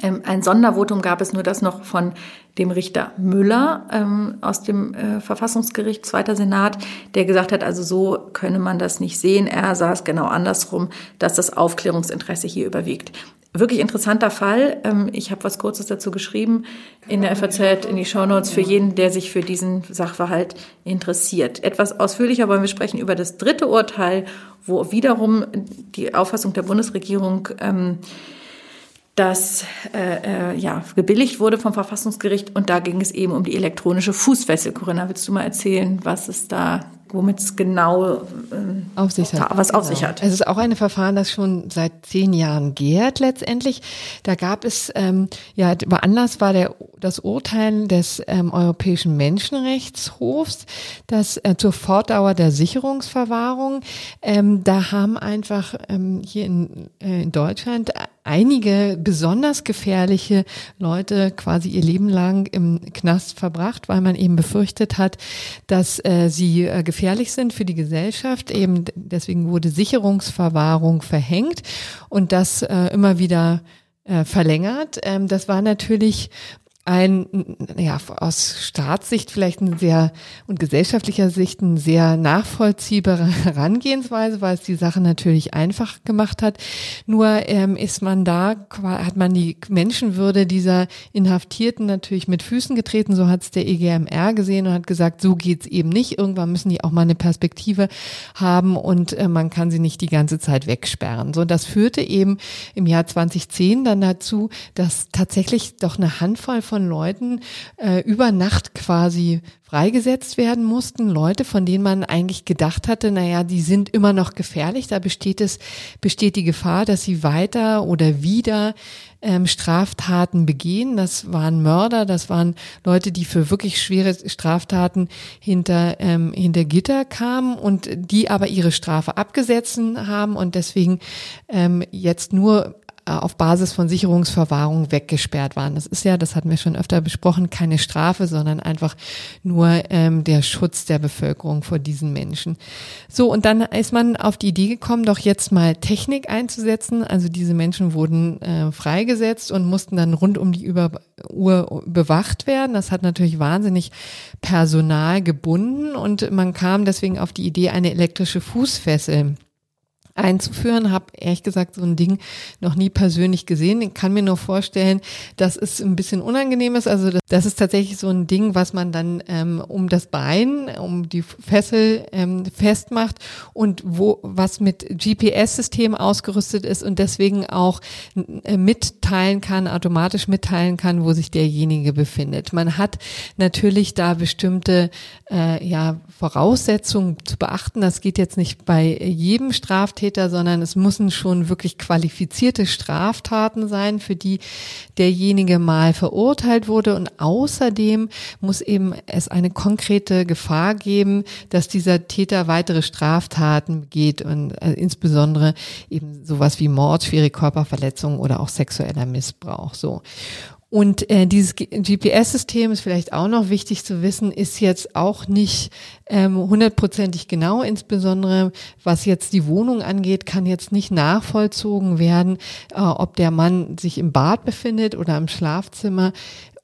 Speaker 2: ein Sondervotum gab es nur das noch von dem Richter Müller ähm, aus dem äh, Verfassungsgericht, zweiter Senat, der gesagt hat, also so könne man das nicht sehen. Er sah es genau andersrum, dass das Aufklärungsinteresse hier überwiegt. Wirklich interessanter Fall. Ähm, ich habe was Kurzes dazu geschrieben in der FAZ, in die Shownotes für jeden, der sich für diesen Sachverhalt interessiert. Etwas ausführlicher wollen wir sprechen über das dritte Urteil, wo wiederum die Auffassung der Bundesregierung ähm, das äh, äh, ja, gebilligt wurde vom Verfassungsgericht. Und da ging es eben um die elektronische Fußfessel. Corinna, willst du mal erzählen, was es da womit es genau
Speaker 1: ähm, auf sich hat.
Speaker 2: was auf sich genau. hat.
Speaker 1: Es ist auch ein Verfahren, das schon seit zehn Jahren gärt letztendlich. Da gab es, ähm, ja, Anlass war der, das Urteil des ähm, Europäischen Menschenrechtshofs, das äh, zur Fortdauer der Sicherungsverwahrung. Ähm, da haben einfach ähm, hier in, äh, in Deutschland einige besonders gefährliche Leute quasi ihr Leben lang im Knast verbracht, weil man eben befürchtet hat, dass äh, sie äh, gefährlich sind für die Gesellschaft. Eben deswegen wurde Sicherungsverwahrung verhängt und das äh, immer wieder äh, verlängert. Ähm, das war natürlich ein, ja, aus Staatssicht vielleicht ein sehr und gesellschaftlicher Sicht ein sehr nachvollziehbare Herangehensweise, weil es die Sache natürlich einfach gemacht hat. Nur ähm, ist man da, hat man die Menschenwürde dieser Inhaftierten natürlich mit Füßen getreten, so hat es der EGMR gesehen und hat gesagt, so geht's eben nicht. Irgendwann müssen die auch mal eine Perspektive haben und äh, man kann sie nicht die ganze Zeit wegsperren. So, das führte eben im Jahr 2010 dann dazu, dass tatsächlich doch eine Handvoll von von Leuten äh, über Nacht quasi freigesetzt werden mussten. Leute, von denen man eigentlich gedacht hatte, naja, die sind immer noch gefährlich. Da besteht es, besteht die Gefahr, dass sie weiter oder wieder ähm, Straftaten begehen. Das waren Mörder, das waren Leute, die für wirklich schwere Straftaten hinter, ähm, hinter Gitter kamen und die aber ihre Strafe abgesetzt haben und deswegen ähm, jetzt nur auf Basis von Sicherungsverwahrung weggesperrt waren. Das ist ja, das hatten wir schon öfter besprochen, keine Strafe, sondern einfach nur ähm, der Schutz der Bevölkerung vor diesen Menschen. So, und dann ist man auf die Idee gekommen, doch jetzt mal Technik einzusetzen. Also diese Menschen wurden äh, freigesetzt und mussten dann rund um die Über Uhr bewacht werden. Das hat natürlich wahnsinnig Personal gebunden und man kam deswegen auf die Idee, eine elektrische Fußfessel einzuführen. Habe ehrlich gesagt so ein Ding noch nie persönlich gesehen. Ich kann mir nur vorstellen, dass es ein bisschen unangenehm ist. Also das, das ist tatsächlich so ein Ding, was man dann ähm, um das Bein, um die Fessel ähm, festmacht und wo was mit GPS-System ausgerüstet ist und deswegen auch äh, mitteilen kann, automatisch mitteilen kann, wo sich derjenige befindet. Man hat natürlich da bestimmte äh, ja, Voraussetzungen zu beachten. Das geht jetzt nicht bei jedem Straftäter, sondern es müssen schon wirklich qualifizierte Straftaten sein, für die derjenige mal verurteilt wurde. Und außerdem muss eben es eine konkrete Gefahr geben, dass dieser Täter weitere Straftaten begeht und äh, insbesondere eben sowas wie Mord, schwere Körperverletzung oder auch sexueller Missbrauch. So. Und äh, dieses GPS-System ist vielleicht auch noch wichtig zu wissen, ist jetzt auch nicht ähm, hundertprozentig genau, insbesondere was jetzt die Wohnung angeht, kann jetzt nicht nachvollzogen werden, äh, ob der Mann sich im Bad befindet oder im Schlafzimmer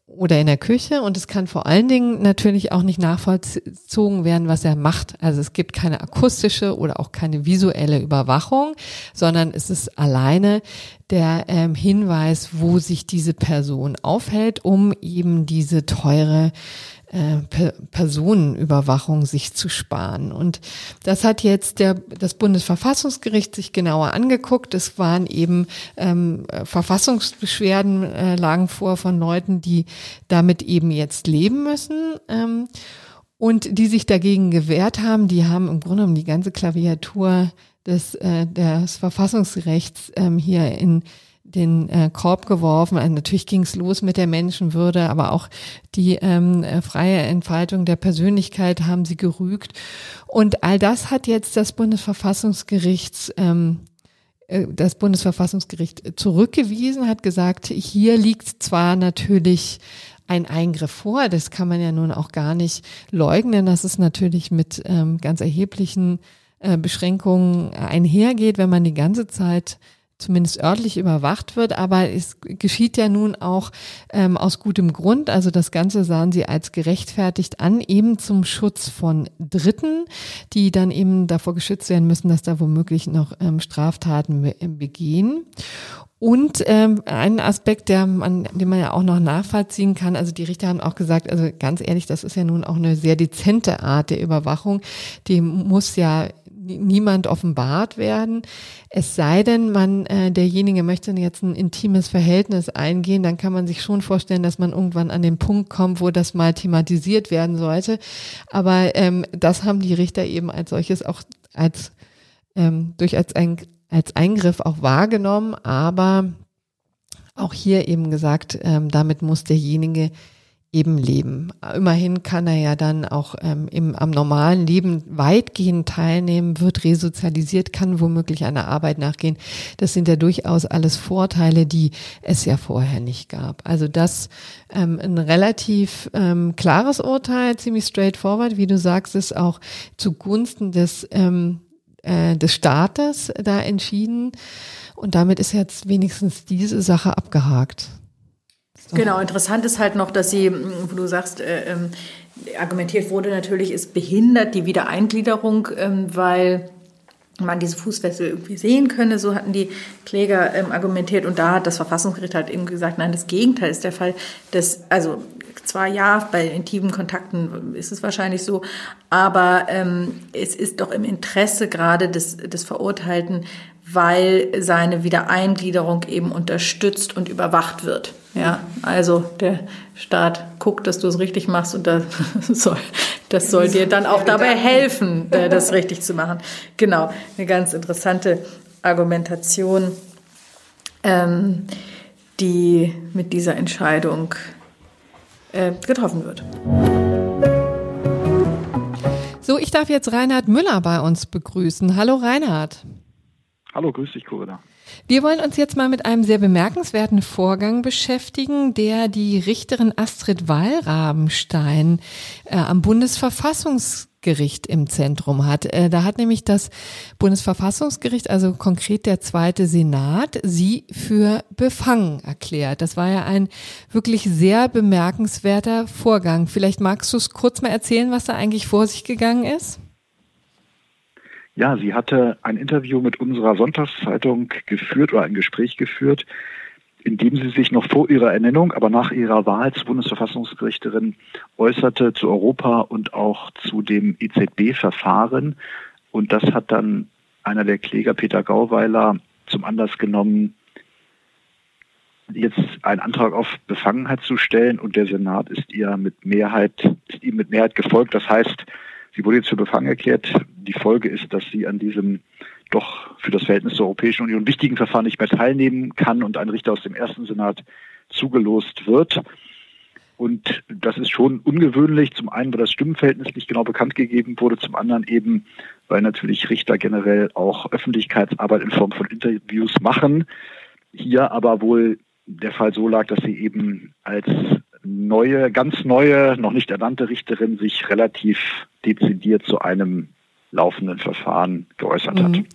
Speaker 1: oder in der Küche und es kann vor allen Dingen natürlich auch nicht nachvollzogen werden, was er macht. Also es gibt keine akustische oder auch keine visuelle Überwachung, sondern es ist alleine der ähm, Hinweis, wo sich diese Person aufhält, um eben diese teure äh, Personenüberwachung sich zu sparen. Und das hat jetzt der, das Bundesverfassungsgericht sich genauer angeguckt. Es waren eben ähm, Verfassungsbeschwerden äh, lagen vor von Leuten, die damit eben jetzt leben müssen. Ähm, und die sich dagegen gewehrt haben, die haben im Grunde genommen die ganze Klaviatur des, äh, des Verfassungsrechts ähm, hier in den äh, Korb geworfen. Also natürlich ging es los mit der Menschenwürde, aber auch die ähm, äh, freie Entfaltung der Persönlichkeit haben sie gerügt. Und all das hat jetzt das Bundesverfassungsgericht ähm, äh, das Bundesverfassungsgericht zurückgewiesen, hat gesagt, hier liegt zwar natürlich ein Eingriff vor, das kann man ja nun auch gar nicht leugnen, dass es natürlich mit ähm, ganz erheblichen äh, Beschränkungen einhergeht, wenn man die ganze Zeit zumindest örtlich überwacht wird, aber es geschieht ja nun auch ähm, aus gutem Grund. Also das Ganze sahen sie als gerechtfertigt an, eben zum Schutz von Dritten, die dann eben davor geschützt werden müssen, dass da womöglich noch ähm, Straftaten be begehen. Und ähm, ein Aspekt, der man, den man ja auch noch nachvollziehen kann, also die Richter haben auch gesagt, also ganz ehrlich, das ist ja nun auch eine sehr dezente Art der Überwachung. Die muss ja niemand offenbart werden. Es sei denn, man, äh, derjenige möchte jetzt ein intimes Verhältnis eingehen, dann kann man sich schon vorstellen, dass man irgendwann an den Punkt kommt, wo das mal thematisiert werden sollte. Aber ähm, das haben die Richter eben als solches auch als ähm, durch als, ein, als Eingriff auch wahrgenommen, aber auch hier eben gesagt, ähm, damit muss derjenige eben leben. Immerhin kann er ja dann auch ähm, im, am normalen Leben weitgehend teilnehmen, wird resozialisiert, kann womöglich einer Arbeit nachgehen. Das sind ja durchaus alles Vorteile, die es ja vorher nicht gab. Also das ähm, ein relativ ähm, klares Urteil, ziemlich straightforward, wie du sagst, ist auch zugunsten des ähm, äh, des Staates da entschieden. Und damit ist jetzt wenigstens diese Sache abgehakt.
Speaker 2: Genau, interessant ist halt noch, dass sie, wo du sagst, äh, ähm, argumentiert wurde natürlich, ist behindert die Wiedereingliederung, ähm, weil man diese Fußfessel irgendwie sehen könne. So hatten die Kläger ähm, argumentiert. Und da hat das Verfassungsgericht halt eben gesagt, nein, das Gegenteil ist der Fall. Das, also zwar ja, bei intimen Kontakten ist es wahrscheinlich so, aber ähm, es ist doch im Interesse gerade des, des Verurteilten, weil seine Wiedereingliederung eben unterstützt und überwacht wird. Ja, also der Staat guckt, dass du es richtig machst und das soll, das soll dir dann auch dabei helfen, äh, das richtig zu machen. Genau, eine ganz interessante Argumentation, ähm, die mit dieser Entscheidung äh, getroffen wird.
Speaker 1: So, ich darf jetzt Reinhard Müller bei uns begrüßen. Hallo Reinhard.
Speaker 3: Hallo, grüß dich, Corinna.
Speaker 1: Wir wollen uns jetzt mal mit einem sehr bemerkenswerten Vorgang beschäftigen, der die Richterin Astrid Wallrabenstein äh, am Bundesverfassungsgericht im Zentrum hat. Äh, da hat nämlich das Bundesverfassungsgericht, also konkret der zweite Senat, sie für befangen erklärt. Das war ja ein wirklich sehr bemerkenswerter Vorgang. Vielleicht magst du es kurz mal erzählen, was da eigentlich vor sich gegangen ist?
Speaker 3: Ja, sie hatte ein Interview mit unserer Sonntagszeitung geführt oder ein Gespräch geführt, in dem sie sich noch vor ihrer Ernennung, aber nach ihrer Wahl zur Bundesverfassungsgerichterin äußerte zu Europa und auch zu dem EZB-Verfahren. Und das hat dann einer der Kläger, Peter Gauweiler, zum Anlass genommen, jetzt einen Antrag auf Befangenheit zu stellen und der Senat ist ihr mit Mehrheit, ist ihm mit Mehrheit gefolgt. Das heißt, sie wurde jetzt für befangen erklärt. Die Folge ist, dass sie an diesem doch für das Verhältnis zur Europäischen Union wichtigen Verfahren nicht mehr teilnehmen kann und ein Richter aus dem ersten Senat zugelost wird. Und das ist schon ungewöhnlich. Zum einen, weil das Stimmenverhältnis nicht genau bekannt gegeben wurde. Zum anderen eben, weil natürlich Richter generell auch Öffentlichkeitsarbeit in Form von Interviews machen. Hier aber wohl der Fall so lag, dass sie eben als neue, ganz neue, noch nicht ernannte Richterin sich relativ dezidiert zu einem laufenden Verfahren geäußert hat. Mhm.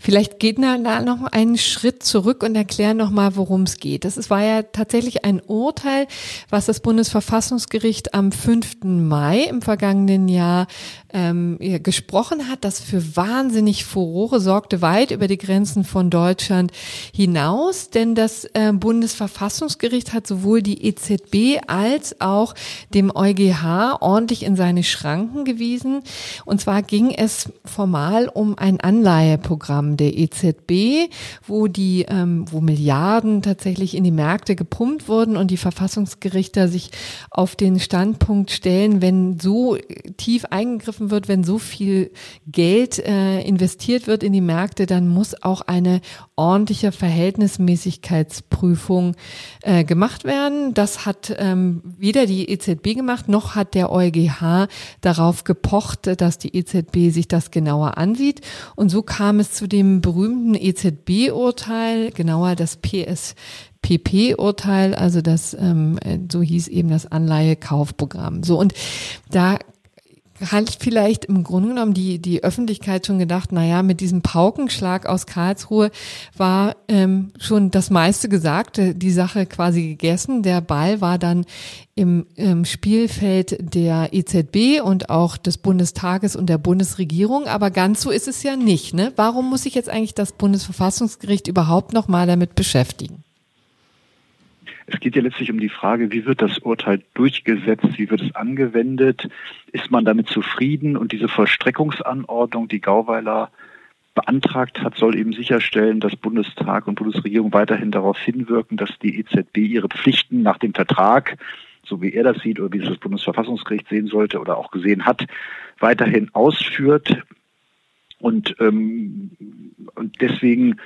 Speaker 1: Vielleicht geht da noch einen Schritt zurück und erklären noch mal, worum es geht. Das war ja tatsächlich ein Urteil, was das Bundesverfassungsgericht am 5. Mai im vergangenen Jahr ähm, gesprochen hat, das für wahnsinnig Furore sorgte, weit über die Grenzen von Deutschland hinaus. Denn das äh, Bundesverfassungsgericht hat sowohl die EZB als auch dem EuGH ordentlich in seine Schranken gewiesen. Und zwar ging es formal um ein Anleiheprogramm der EZB, wo die, ähm, wo Milliarden tatsächlich in die Märkte gepumpt wurden und die Verfassungsgerichter sich auf den Standpunkt stellen, wenn so tief eingegriffen wird, wenn so viel Geld äh, investiert wird in die Märkte, dann muss auch eine ordentliche Verhältnismäßigkeitsprüfung äh, gemacht werden. Das hat ähm, weder die EZB gemacht, noch hat der EuGH darauf gepocht, dass die EZB sich das genauer ansieht. Und so kam es zu dem berühmten EZB-Urteil, genauer das PS PP-Urteil, also das, ähm, so hieß eben das Anleihekaufprogramm. So und da hat vielleicht im Grunde genommen die, die Öffentlichkeit schon gedacht, na ja, mit diesem Paukenschlag aus Karlsruhe war ähm, schon das meiste gesagt, äh, die Sache quasi gegessen. Der Ball war dann im, im Spielfeld der EZB und auch des Bundestages und der Bundesregierung. Aber ganz so ist es ja nicht. Ne? Warum muss sich jetzt eigentlich das Bundesverfassungsgericht überhaupt noch mal damit beschäftigen?
Speaker 3: Es geht ja letztlich um die Frage, wie wird das Urteil durchgesetzt, wie wird es angewendet, ist man damit zufrieden und diese Vollstreckungsanordnung, die Gauweiler beantragt hat, soll eben sicherstellen, dass Bundestag und Bundesregierung weiterhin darauf hinwirken, dass die EZB ihre Pflichten nach dem Vertrag, so wie er das sieht oder wie es das Bundesverfassungsgericht sehen sollte oder auch gesehen hat, weiterhin ausführt. Und, ähm, und deswegen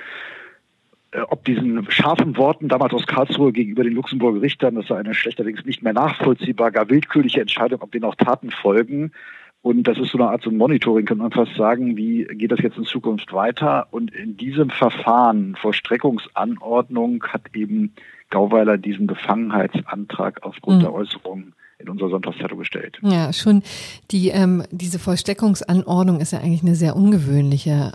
Speaker 3: ob diesen scharfen Worten damals aus Karlsruhe gegenüber den Luxemburger Richtern, das sei eine schlechterdings nicht mehr nachvollziehbar, gar willkürliche Entscheidung, ob denen auch Taten folgen. Und das ist so eine Art so ein Monitoring, kann man fast sagen, wie geht das jetzt in Zukunft weiter? Und in diesem Verfahren, Vollstreckungsanordnung, hat eben Gauweiler diesen Befangenheitsantrag aufgrund mhm. der Äußerungen in unserer Sonntagszeitung gestellt.
Speaker 1: Ja, schon die ähm, diese Vollstreckungsanordnung ist ja eigentlich eine sehr ungewöhnliche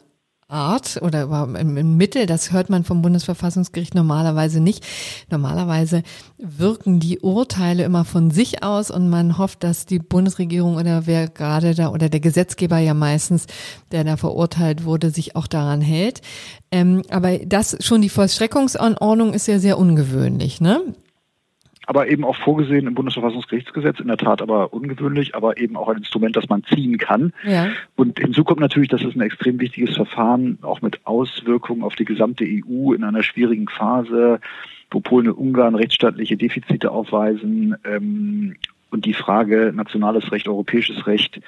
Speaker 1: Art oder im Mittel, das hört man vom Bundesverfassungsgericht normalerweise nicht. Normalerweise wirken die Urteile immer von sich aus und man hofft, dass die Bundesregierung oder wer gerade da oder der Gesetzgeber ja meistens, der da verurteilt wurde, sich auch daran hält. Ähm, aber das schon die Vollstreckungsanordnung ist ja sehr ungewöhnlich, ne?
Speaker 3: Aber eben auch vorgesehen im Bundesverfassungsgerichtsgesetz, in der Tat aber ungewöhnlich, aber eben auch ein Instrument, das man ziehen kann. Ja. Und hinzu kommt natürlich, dass es ein extrem wichtiges Verfahren, auch mit Auswirkungen auf die gesamte EU in einer schwierigen Phase, wo Polen und Ungarn rechtsstaatliche Defizite aufweisen ähm, und die Frage nationales Recht, europäisches Recht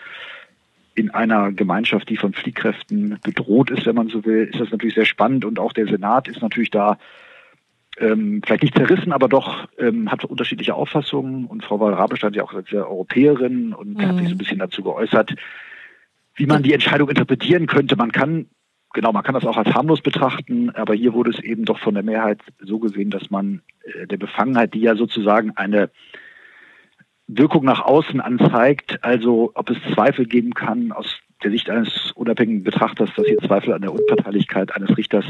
Speaker 3: in einer Gemeinschaft, die von Fliehkräften bedroht ist, wenn man so will, ist das natürlich sehr spannend und auch der Senat ist natürlich da ähm, vielleicht nicht zerrissen, aber doch ähm, hat unterschiedliche Auffassungen. Und Frau Rabe stand ja auch als Europäerin und mhm. hat sich so ein bisschen dazu geäußert, wie man die Entscheidung interpretieren könnte. Man kann, genau, man kann das auch als harmlos betrachten, aber hier wurde es eben doch von der Mehrheit so gesehen, dass man äh, der Befangenheit, die ja sozusagen eine Wirkung nach außen anzeigt, also ob es Zweifel geben kann aus der Sicht eines unabhängigen Betrachters, dass hier Zweifel an der Unparteilichkeit eines Richters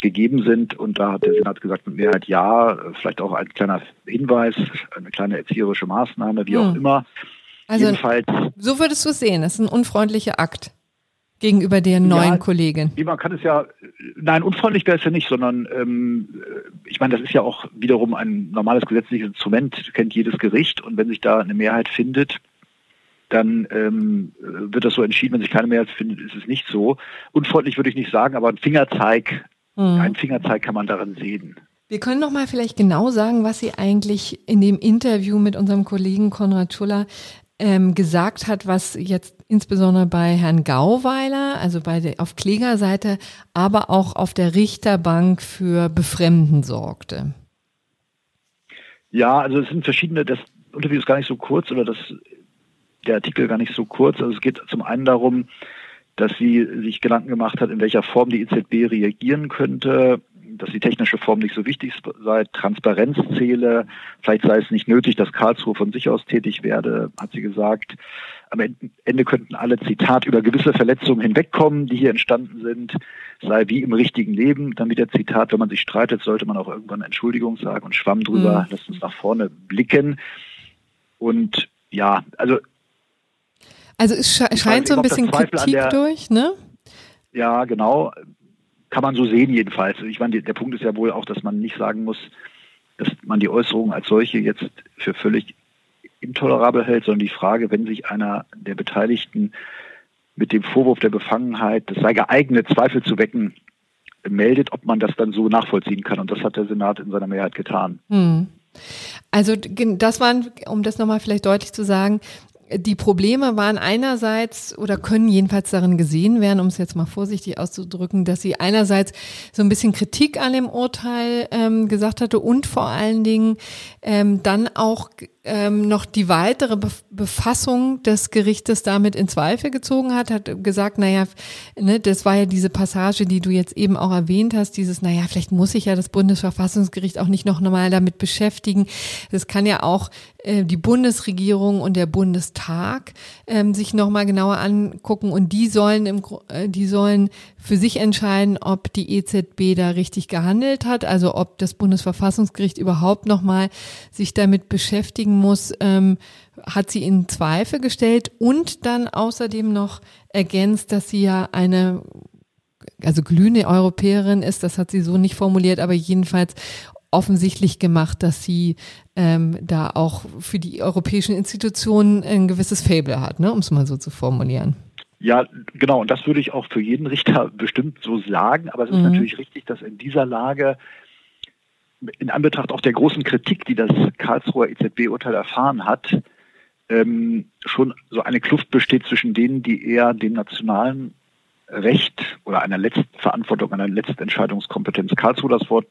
Speaker 3: gegeben sind. Und da hat der Senat gesagt, mit Mehrheit ja, vielleicht auch ein kleiner Hinweis, eine kleine erzieherische Maßnahme, wie hm. auch immer.
Speaker 1: Also, Jedenfalls, so würdest du es sehen, das ist ein unfreundlicher Akt. Gegenüber der neuen ja, Kollegin?
Speaker 3: Man kann es ja, nein, unfreundlich wäre es ja nicht, sondern ähm, ich meine, das ist ja auch wiederum ein normales gesetzliches Instrument, kennt jedes Gericht und wenn sich da eine Mehrheit findet, dann ähm, wird das so entschieden. Wenn sich keine Mehrheit findet, ist es nicht so. Unfreundlich würde ich nicht sagen, aber ein Fingerzeig, mhm. ein Fingerzeig kann man darin sehen.
Speaker 1: Wir können noch mal vielleicht genau sagen, was sie eigentlich in dem Interview mit unserem Kollegen Konrad Schuller ähm, gesagt hat, was jetzt insbesondere bei Herrn Gauweiler, also bei der, auf Klägerseite, aber auch auf der Richterbank für Befremden sorgte.
Speaker 3: Ja, also es sind verschiedene, das Interview ist gar nicht so kurz oder das, der Artikel gar nicht so kurz. Also es geht zum einen darum, dass sie sich Gedanken gemacht hat, in welcher Form die EZB reagieren könnte, dass die technische Form nicht so wichtig sei, Transparenz zähle, vielleicht sei es nicht nötig, dass Karlsruhe von sich aus tätig werde, hat sie gesagt. Am Ende könnten alle, Zitat, über gewisse Verletzungen hinwegkommen, die hier entstanden sind, sei wie im richtigen Leben. Dann wieder Zitat, wenn man sich streitet, sollte man auch irgendwann Entschuldigung sagen und schwamm drüber, mhm. lasst uns nach vorne blicken. Und ja, also
Speaker 1: also es scheint so ein bisschen Kritik der, durch, ne?
Speaker 3: Ja, genau. Kann man so sehen jedenfalls. Ich meine, der Punkt ist ja wohl auch, dass man nicht sagen muss, dass man die Äußerungen als solche jetzt für völlig intolerabel hält, sondern die Frage, wenn sich einer der Beteiligten mit dem Vorwurf der Befangenheit, das sei geeignet, Zweifel zu wecken, meldet, ob man das dann so nachvollziehen kann. Und das hat der Senat in seiner Mehrheit getan. Hm.
Speaker 1: Also das waren, um das nochmal vielleicht deutlich zu sagen, die Probleme waren einerseits oder können jedenfalls darin gesehen werden, um es jetzt mal vorsichtig auszudrücken, dass sie einerseits so ein bisschen Kritik an dem Urteil ähm, gesagt hatte und vor allen Dingen ähm, dann auch ähm, noch die weitere Befassung des Gerichtes damit in Zweifel gezogen hat, hat gesagt, naja, ne, das war ja diese Passage, die du jetzt eben auch erwähnt hast, dieses, naja, vielleicht muss sich ja das Bundesverfassungsgericht auch nicht noch normal damit beschäftigen. Das kann ja auch äh, die Bundesregierung und der Bundestag ähm, sich nochmal genauer angucken und die sollen im, äh, die sollen für sich entscheiden, ob die EZB da richtig gehandelt hat, also ob das Bundesverfassungsgericht überhaupt nochmal sich damit beschäftigen muss, ähm, hat sie in Zweifel gestellt und dann außerdem noch ergänzt, dass sie ja eine also glühende Europäerin ist, das hat sie so nicht formuliert, aber jedenfalls offensichtlich gemacht, dass sie ähm, da auch für die europäischen Institutionen ein gewisses Fable hat, ne, um es mal so zu formulieren.
Speaker 3: Ja, genau, und das würde ich auch für jeden Richter bestimmt so sagen, aber es ist mhm. natürlich richtig, dass in dieser Lage in Anbetracht auch der großen Kritik, die das Karlsruher EZB-Urteil erfahren hat, ähm, schon so eine Kluft besteht zwischen denen, die eher dem nationalen Recht oder einer Letztverantwortung, einer Letztentscheidungskompetenz Karlsruhe das Wort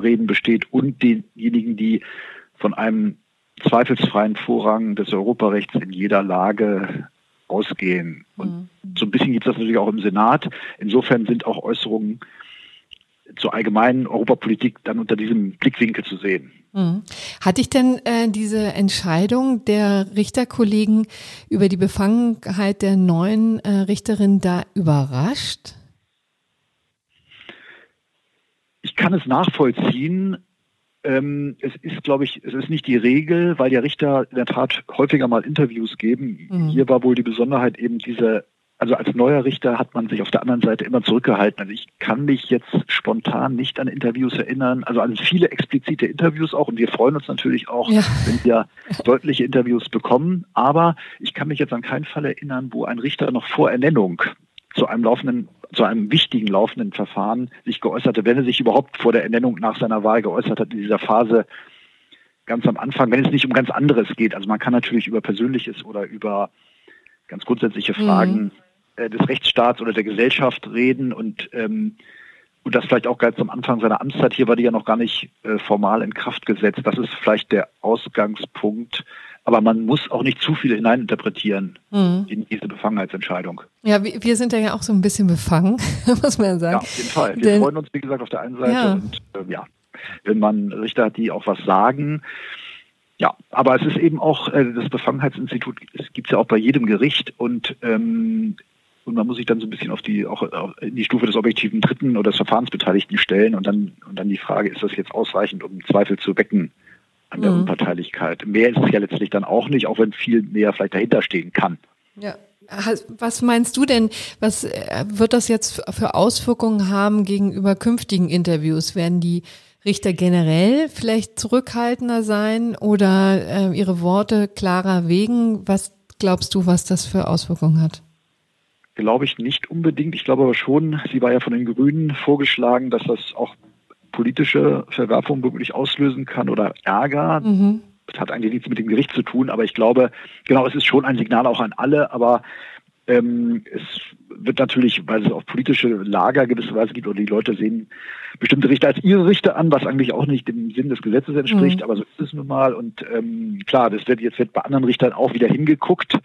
Speaker 3: reden besteht und denjenigen, die von einem zweifelsfreien Vorrang des Europarechts in jeder Lage ausgehen. Und mhm. so ein bisschen gibt es das natürlich auch im Senat. Insofern sind auch Äußerungen zur allgemeinen Europapolitik dann unter diesem Blickwinkel zu sehen.
Speaker 1: Mhm. Hat dich denn äh, diese Entscheidung der Richterkollegen über die Befangenheit der neuen äh, Richterin da überrascht?
Speaker 3: Ich kann es nachvollziehen. Ähm, es ist, glaube ich, es ist nicht die Regel, weil die Richter in der Tat häufiger mal Interviews geben. Mhm. Hier war wohl die Besonderheit eben diese also als neuer Richter hat man sich auf der anderen Seite immer zurückgehalten. Also ich kann mich jetzt spontan nicht an Interviews erinnern, also an viele explizite Interviews auch. Und wir freuen uns natürlich auch, ja. wenn wir deutliche Interviews bekommen. Aber ich kann mich jetzt an keinen Fall erinnern, wo ein Richter noch vor Ernennung zu einem laufenden, zu einem wichtigen laufenden Verfahren sich geäußerte, wenn er sich überhaupt vor der Ernennung nach seiner Wahl geäußert hat in dieser Phase ganz am Anfang, wenn es nicht um ganz anderes geht. Also man kann natürlich über Persönliches oder über ganz grundsätzliche Fragen mhm äh, des Rechtsstaats oder der Gesellschaft reden und ähm, und das vielleicht auch ganz am Anfang seiner Amtszeit, hier war die ja noch gar nicht äh, formal in Kraft gesetzt. Das ist vielleicht der Ausgangspunkt. Aber man muss auch nicht zu viel hineininterpretieren mhm. in diese Befangenheitsentscheidung.
Speaker 1: Ja, wir, wir sind ja auch so ein bisschen befangen, muss man ja sagen. Ja,
Speaker 3: auf jeden Fall. Wir Denn, freuen uns, wie gesagt, auf der einen Seite. Ja. Und äh, ja, wenn man Richter hat, die auch was sagen, ja, aber es ist eben auch, äh, das Befangenheitsinstitut gibt es ja auch bei jedem Gericht und ähm, und man muss sich dann so ein bisschen auf die, auch in die Stufe des objektiven Dritten oder des Verfahrensbeteiligten stellen und dann, und dann die Frage, ist das jetzt ausreichend, um Zweifel zu wecken an der mhm. Unparteilichkeit? Mehr ist es ja letztlich dann auch nicht, auch wenn viel mehr vielleicht dahinter stehen kann.
Speaker 1: Ja. Was meinst du denn, was äh, wird das jetzt für Auswirkungen haben gegenüber künftigen Interviews? Werden die Richter generell vielleicht zurückhaltender sein oder äh, ihre Worte klarer wegen? Was glaubst du, was das für Auswirkungen hat?
Speaker 3: Glaube ich nicht unbedingt. Ich glaube aber schon, sie war ja von den Grünen vorgeschlagen, dass das auch politische Verwerfungen wirklich auslösen kann oder Ärger. Mhm. Das hat eigentlich nichts mit dem Gericht zu tun, aber ich glaube, genau, es ist schon ein Signal auch an alle, aber ähm, es wird natürlich, weil es auch politische Lager gewisserweise gibt, oder die Leute sehen bestimmte Richter als ihre Richter an, was eigentlich auch nicht dem Sinn des Gesetzes entspricht, mhm. aber so ist es nun mal. Und ähm, klar, das wird jetzt wird bei anderen Richtern auch wieder hingeguckt.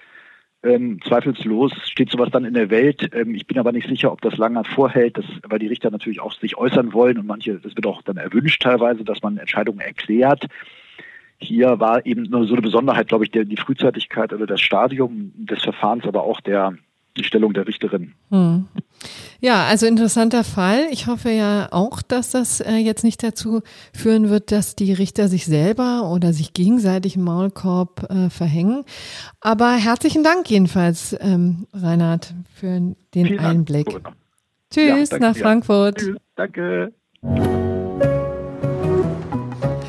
Speaker 3: Ähm, zweifellos steht sowas dann in der Welt. Ähm, ich bin aber nicht sicher, ob das lange vorhält, dass, weil die Richter natürlich auch sich äußern wollen und manche, das wird auch dann erwünscht teilweise, dass man Entscheidungen erklärt. Hier war eben nur so eine Besonderheit, glaube ich, der, die Frühzeitigkeit oder das Stadium des Verfahrens, aber auch der, die Stellung der Richterin. Hm.
Speaker 1: Ja, also interessanter Fall. Ich hoffe ja auch, dass das äh, jetzt nicht dazu führen wird, dass die Richter sich selber oder sich gegenseitig einen Maulkorb äh, verhängen. Aber herzlichen Dank jedenfalls, ähm, Reinhard, für den Vielen Einblick. Dank. Tschüss ja, nach Frankfurt. Tschüss,
Speaker 3: danke.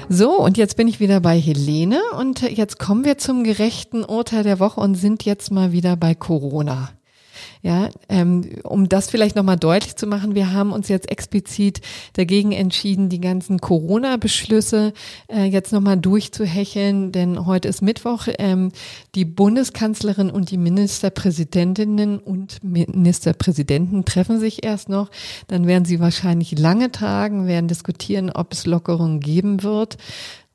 Speaker 1: So, und jetzt bin ich wieder bei Helene und jetzt kommen wir zum gerechten Urteil der Woche und sind jetzt mal wieder bei Corona. Ja, ähm, um das vielleicht nochmal deutlich zu machen, wir haben uns jetzt explizit dagegen entschieden, die ganzen Corona-Beschlüsse äh, jetzt nochmal durchzuhecheln, denn heute ist Mittwoch. Ähm, die Bundeskanzlerin und die Ministerpräsidentinnen und Ministerpräsidenten treffen sich erst noch. Dann werden sie wahrscheinlich lange tagen, werden diskutieren, ob es Lockerungen geben wird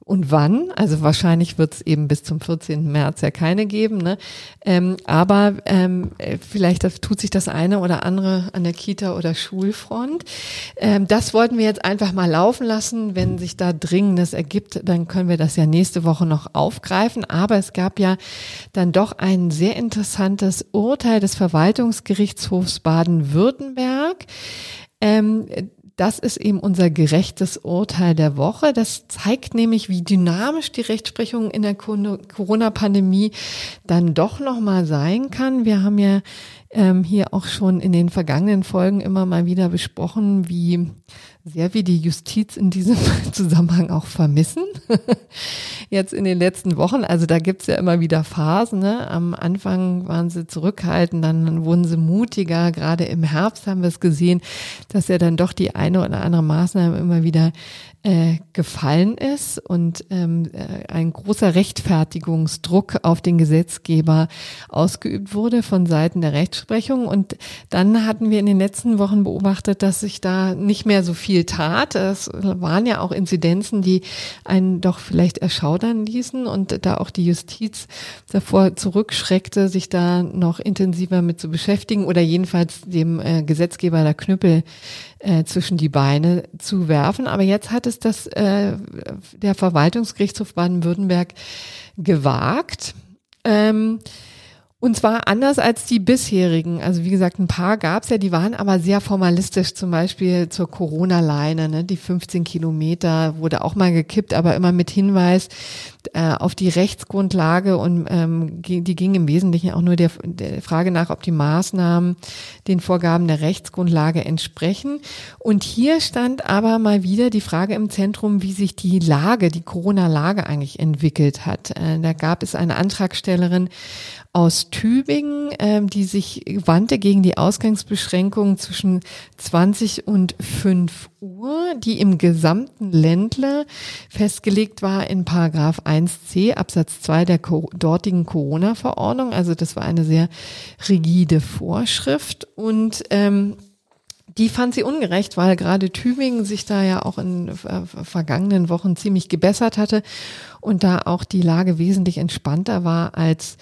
Speaker 1: und wann. Also wahrscheinlich wird es eben bis zum 14. März ja keine geben. Ne? Ähm, aber ähm, vielleicht tut sich das eine oder andere an der Kita- oder Schulfront. Ähm, das wollten wir jetzt einfach mal laufen lassen. Wenn sich da Dringendes ergibt, dann können wir das ja nächste Woche noch aufgreifen. Aber es gab ja dann doch ein sehr interessantes Urteil des Verwaltungsgerichtshofs Baden-Württemberg. Ähm, das ist eben unser gerechtes Urteil der Woche. Das zeigt nämlich, wie dynamisch die Rechtsprechung in der Corona-Pandemie dann doch nochmal sein kann. Wir haben ja ähm, hier auch schon in den vergangenen Folgen immer mal wieder besprochen, wie sehr wir die Justiz in diesem Zusammenhang auch vermissen. Jetzt in den letzten Wochen, also da gibt's ja immer wieder Phasen. Ne? Am Anfang waren sie zurückhaltend, dann wurden sie mutiger. Gerade im Herbst haben wir es gesehen, dass ja dann doch die eine oder andere Maßnahme immer wieder äh, gefallen ist und ähm, äh, ein großer Rechtfertigungsdruck auf den Gesetzgeber ausgeübt wurde von Seiten der Rechtsprechung. Und dann hatten wir in den letzten Wochen beobachtet, dass sich da nicht mehr so viel tat. Es waren ja auch Inzidenzen, die einen doch vielleicht erschaudern ließen und da auch die Justiz davor zurückschreckte, sich da noch intensiver mit zu beschäftigen oder jedenfalls dem äh, Gesetzgeber der Knüppel äh, zwischen die Beine zu werfen. Aber jetzt hat es das äh, der Verwaltungsgerichtshof Baden-Württemberg gewagt. Ähm, und zwar anders als die bisherigen. Also wie gesagt, ein paar gab's ja, die waren aber sehr formalistisch, zum Beispiel zur Corona-Leine. Ne? Die 15 Kilometer wurde auch mal gekippt, aber immer mit Hinweis äh, auf die Rechtsgrundlage und ähm, die ging im Wesentlichen auch nur der, der Frage nach, ob die Maßnahmen den Vorgaben der Rechtsgrundlage entsprechen. Und hier stand aber mal wieder die Frage im Zentrum, wie sich die Lage, die Corona-Lage eigentlich entwickelt hat. Äh, da gab es eine Antragstellerin aus Tübingen, ähm, die sich wandte gegen die Ausgangsbeschränkungen zwischen 20 und 5 Uhr, die im gesamten Ländle festgelegt war in Paragraph 1c Absatz 2 der dortigen Corona-Verordnung. Also das war eine sehr rigide Vorschrift und ähm, die fand sie ungerecht, weil gerade Tübingen sich da ja auch in äh, vergangenen Wochen ziemlich gebessert hatte und da auch die Lage wesentlich entspannter war als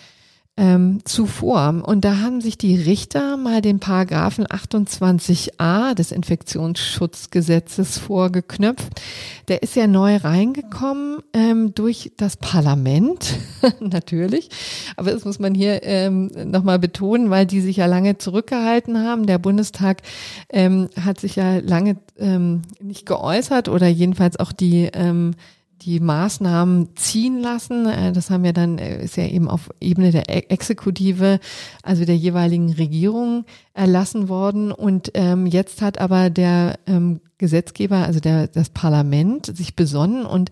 Speaker 1: ähm, zuvor. Und da haben sich die Richter mal den Paragraphen 28a des Infektionsschutzgesetzes vorgeknöpft. Der ist ja neu reingekommen ähm, durch das Parlament, natürlich. Aber das muss man hier ähm, nochmal betonen, weil die sich ja lange zurückgehalten haben. Der Bundestag ähm, hat sich ja lange ähm, nicht geäußert oder jedenfalls auch die ähm, die Maßnahmen ziehen lassen. Äh, das haben ja dann, äh, ist ja eben auf Ebene der e-, Exekutive, also der jeweiligen Regierung erlassen worden. Und ähm, jetzt hat aber der ähm, Gesetzgeber, also der, das Parlament, sich besonnen und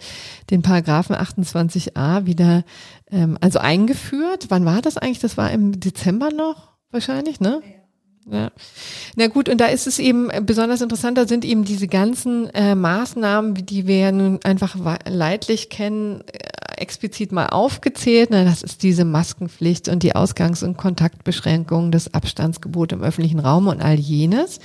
Speaker 1: den Paragraphen 28a wieder ähm, also eingeführt. Wann war das eigentlich? Das war im Dezember noch wahrscheinlich, ne? Ja. Na gut, und da ist es eben besonders interessant, da sind eben diese ganzen äh, Maßnahmen, die wir ja nun einfach leidlich kennen, äh, explizit mal aufgezählt. Na, das ist diese Maskenpflicht und die Ausgangs- und Kontaktbeschränkung, das Abstandsgebot im öffentlichen Raum und all jenes.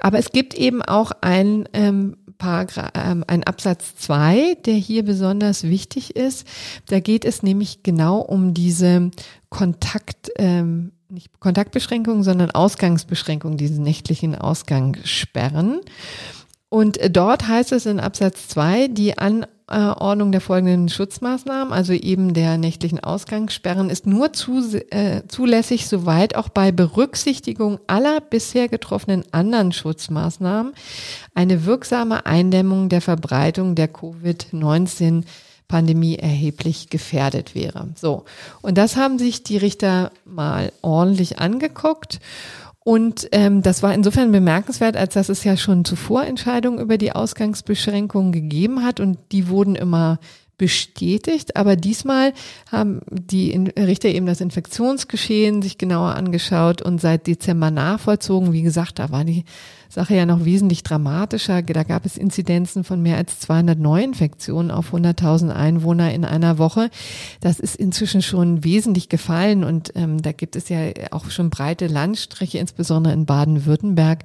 Speaker 1: Aber es gibt eben auch ein ähm, Paragraph, ähm, ein Absatz zwei, der hier besonders wichtig ist. Da geht es nämlich genau um diese Kontakt, ähm, nicht Kontaktbeschränkungen, sondern Ausgangsbeschränkungen, diese nächtlichen Ausgangssperren. Und dort heißt es in Absatz 2, die Anordnung der folgenden Schutzmaßnahmen, also eben der nächtlichen Ausgangssperren, ist nur äh, zulässig, soweit auch bei Berücksichtigung aller bisher getroffenen anderen Schutzmaßnahmen eine wirksame Eindämmung der Verbreitung der Covid-19 Pandemie erheblich gefährdet wäre. So. Und das haben sich die Richter mal ordentlich angeguckt. Und ähm, das war insofern bemerkenswert, als dass es ja schon zuvor Entscheidungen über die Ausgangsbeschränkungen gegeben hat und die wurden immer bestätigt. Aber diesmal haben die Richter eben das Infektionsgeschehen sich genauer angeschaut und seit Dezember nachvollzogen. Wie gesagt, da war die Sache ja noch wesentlich dramatischer. Da gab es Inzidenzen von mehr als 200 Neuinfektionen auf 100.000 Einwohner in einer Woche. Das ist inzwischen schon wesentlich gefallen und ähm, da gibt es ja auch schon breite Landstriche, insbesondere in Baden-Württemberg,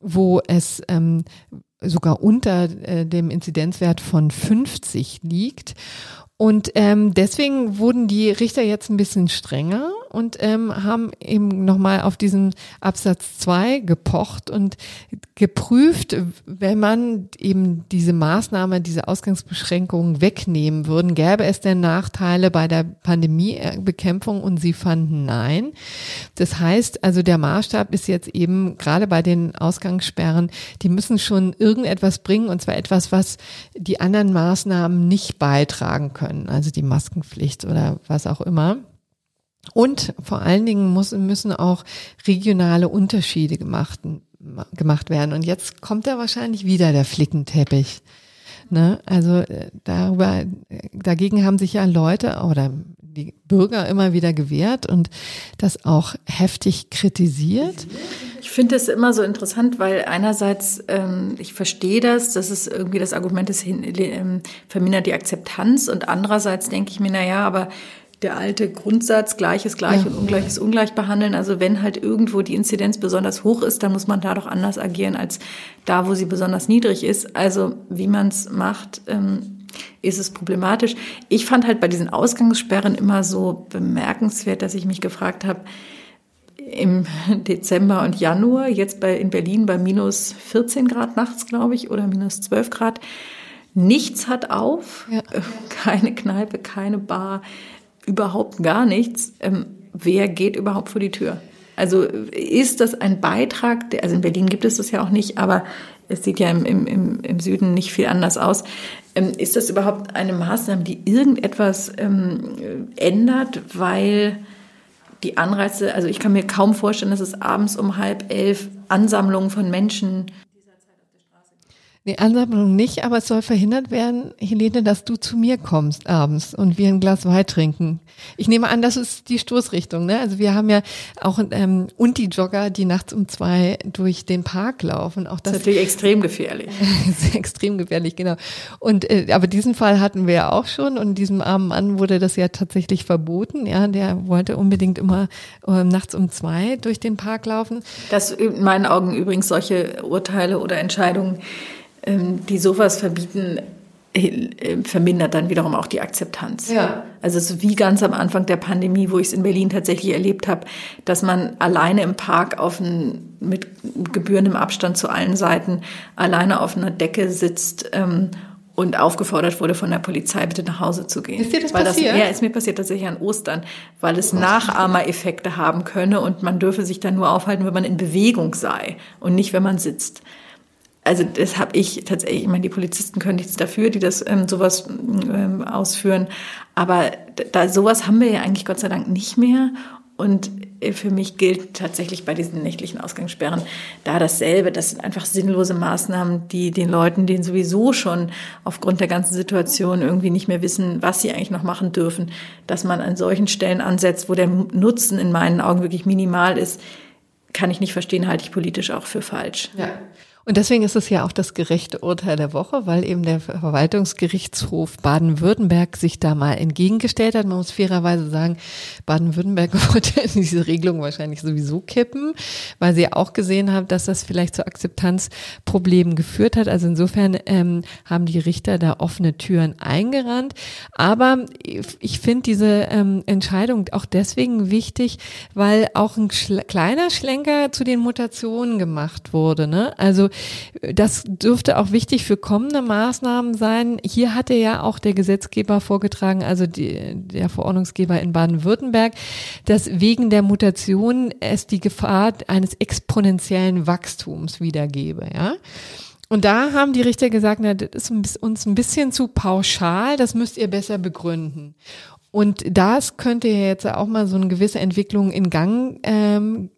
Speaker 1: wo es ähm, sogar unter äh, dem Inzidenzwert von 50 liegt. Und ähm, deswegen wurden die Richter jetzt ein bisschen strenger und ähm, haben eben nochmal auf diesen Absatz zwei gepocht und geprüft, wenn man eben diese Maßnahme, diese Ausgangsbeschränkungen wegnehmen würden, gäbe es denn Nachteile bei der Pandemiebekämpfung und sie fanden nein. Das heißt, also der Maßstab ist jetzt eben gerade bei den Ausgangssperren, die müssen schon irgendetwas bringen und zwar etwas, was die anderen Maßnahmen nicht beitragen können, also die Maskenpflicht oder was auch immer. Und vor allen Dingen muss, müssen auch regionale Unterschiede gemacht, gemacht werden. Und jetzt kommt da wahrscheinlich wieder der Flickenteppich. Ne? Also äh, darüber, dagegen haben sich ja Leute oder die Bürger immer wieder gewehrt und das auch heftig kritisiert.
Speaker 2: Ich finde es immer so interessant, weil einerseits, ähm, ich verstehe das, dass es irgendwie das Argument ist, ähm, vermindert die Akzeptanz und andererseits denke ich mir, na ja, aber der alte Grundsatz, Gleiches gleich ja. und Ungleiches ungleich behandeln. Also wenn halt irgendwo die Inzidenz besonders hoch ist, dann muss man da doch anders agieren als da, wo sie besonders niedrig ist. Also wie man es macht, ähm, ist es problematisch. Ich fand halt bei diesen Ausgangssperren immer so bemerkenswert, dass ich mich gefragt habe, im Dezember und Januar, jetzt bei, in Berlin bei minus 14 Grad nachts, glaube ich, oder minus 12 Grad, nichts hat auf, ja. keine Kneipe, keine Bar, überhaupt gar nichts. Ähm, wer geht überhaupt vor die Tür? Also ist das ein Beitrag, der, also in Berlin gibt es das ja auch nicht, aber es sieht ja im, im, im Süden nicht viel anders aus. Ähm, ist das überhaupt eine Maßnahme, die irgendetwas ähm, ändert, weil die Anreize, also ich kann mir kaum vorstellen, dass es abends um halb elf Ansammlungen von Menschen
Speaker 1: Nee, Ansammlung nicht, aber es soll verhindert werden, Helene, dass du zu mir kommst abends und wir ein Glas Wein trinken. Ich nehme an, das ist die Stoßrichtung. Ne? Also wir haben ja auch ähm, und die Jogger, die nachts um zwei durch den Park laufen. Auch das,
Speaker 2: das ist natürlich extrem gefährlich.
Speaker 1: extrem gefährlich, genau. Und äh, aber diesen Fall hatten wir ja auch schon und diesem armen Mann wurde das ja tatsächlich verboten. Ja, der wollte unbedingt immer äh, nachts um zwei durch den Park laufen.
Speaker 2: Das in meinen Augen übrigens solche Urteile oder Entscheidungen die sowas verbieten, äh, vermindert dann wiederum auch die Akzeptanz. Ja. Also so wie ganz am Anfang der Pandemie, wo ich es in Berlin tatsächlich erlebt habe, dass man alleine im Park auf ein, mit gebührendem Abstand zu allen Seiten alleine auf einer Decke sitzt ähm, und aufgefordert wurde von der Polizei, bitte nach Hause zu gehen.
Speaker 1: Ist dir
Speaker 2: das
Speaker 1: weil passiert?
Speaker 2: Das, ja, ist mir passiert tatsächlich an Ostern, weil es oh Nachahmereffekte haben könne und man dürfe sich dann nur aufhalten, wenn man in Bewegung sei und nicht, wenn man sitzt. Also das habe ich tatsächlich, ich meine, die Polizisten können nichts dafür, die das ähm, sowas ähm, ausführen, aber da sowas haben wir ja eigentlich Gott sei Dank nicht mehr und äh, für mich gilt tatsächlich bei diesen nächtlichen Ausgangssperren da dasselbe. Das sind einfach sinnlose Maßnahmen, die den Leuten, denen sowieso schon aufgrund der ganzen Situation irgendwie nicht mehr wissen, was sie eigentlich noch machen dürfen, dass man an solchen Stellen ansetzt, wo der Nutzen in meinen Augen wirklich minimal ist, kann ich nicht verstehen, halte ich politisch auch für falsch.
Speaker 1: Ja. Und deswegen ist es ja auch das gerechte Urteil der Woche, weil eben der Verwaltungsgerichtshof Baden-Württemberg sich da mal entgegengestellt hat. Man muss fairerweise sagen, Baden-Württemberg wollte diese Regelung wahrscheinlich sowieso kippen, weil sie auch gesehen haben, dass das vielleicht zu Akzeptanzproblemen geführt hat. Also insofern ähm, haben die Richter da offene Türen eingerannt. Aber ich finde diese ähm, Entscheidung auch deswegen wichtig, weil auch ein kleiner Schlenker zu den Mutationen gemacht wurde. Ne? Also das dürfte auch wichtig für kommende Maßnahmen sein. Hier hatte ja auch der Gesetzgeber vorgetragen, also die, der Verordnungsgeber in Baden-Württemberg, dass wegen der Mutation es die Gefahr eines exponentiellen Wachstums wieder gebe, ja. Und da haben die Richter gesagt, na, das ist uns ein bisschen zu pauschal, das müsst ihr besser begründen. Und das könnte ja jetzt auch mal so eine gewisse Entwicklung in Gang ähm,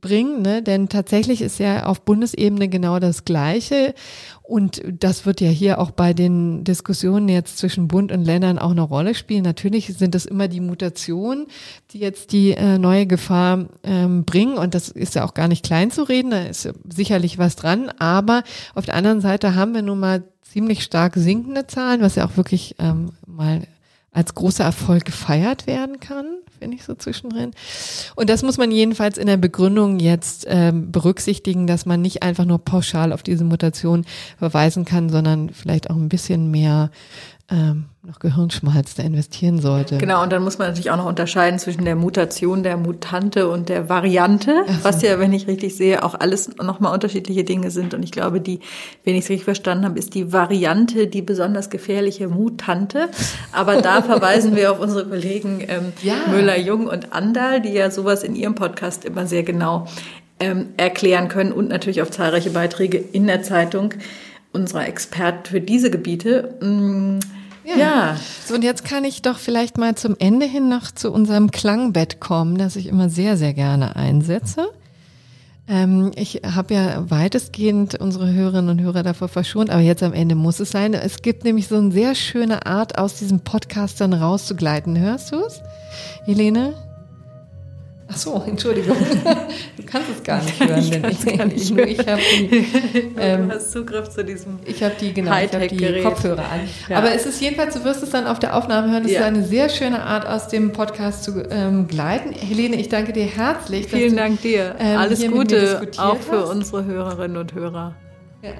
Speaker 1: bringen, ne? denn tatsächlich ist ja auf Bundesebene genau das Gleiche. Und das wird ja hier auch bei den Diskussionen jetzt zwischen Bund und Ländern auch eine Rolle spielen. Natürlich sind das immer die Mutationen, die jetzt die äh, neue Gefahr ähm, bringen. Und das ist ja auch gar nicht klein zu reden, da ist sicherlich was dran, aber auf der anderen Seite haben wir nun mal ziemlich stark sinkende Zahlen, was ja auch wirklich ähm, mal als großer Erfolg gefeiert werden kann finde ich so zwischendrin. Und das muss man jedenfalls in der Begründung jetzt ähm, berücksichtigen, dass man nicht einfach nur pauschal auf diese Mutation verweisen kann, sondern vielleicht auch ein bisschen mehr ähm, noch Gehirnschmalz da investieren sollte.
Speaker 2: Genau, und dann muss man natürlich auch noch unterscheiden zwischen der Mutation der Mutante und der Variante, so. was ja, wenn ich richtig sehe, auch alles nochmal unterschiedliche Dinge sind. Und ich glaube, die, wenn ich es richtig verstanden habe, ist die Variante die besonders gefährliche Mutante. Aber da verweisen wir auf unsere Kollegen ähm, ja. Müller, Jung und Andal, die ja sowas in ihrem Podcast immer sehr genau ähm, erklären können und natürlich auf zahlreiche Beiträge in der Zeitung unserer Experten für diese Gebiete. Mmh
Speaker 1: ja. ja. So, und jetzt kann ich doch vielleicht mal zum Ende hin noch zu unserem Klangbett kommen, das ich immer sehr, sehr gerne einsetze. Ähm, ich habe ja weitestgehend unsere Hörerinnen und Hörer davor verschont, aber jetzt am Ende muss es sein. Es gibt nämlich so eine sehr schöne Art, aus diesem Podcast dann rauszugleiten. Hörst du es, Helene? Ach so, Entschuldigung. Du kannst es gar nicht hören, denn ich, gar nicht ich, ich habe die.
Speaker 2: Ähm, du hast Zugriff zu diesem
Speaker 1: Ich habe die genau, ich habe die Kopfhörer an. Ja. Aber es ist jedenfalls, du wirst es dann auf der Aufnahme hören. Es ja. ist eine sehr schöne Art, aus dem Podcast zu ähm, gleiten. Helene, ich danke dir herzlich.
Speaker 2: Vielen Dank dir. Ähm, Alles Gute auch für hast. unsere Hörerinnen und Hörer.
Speaker 1: Ja.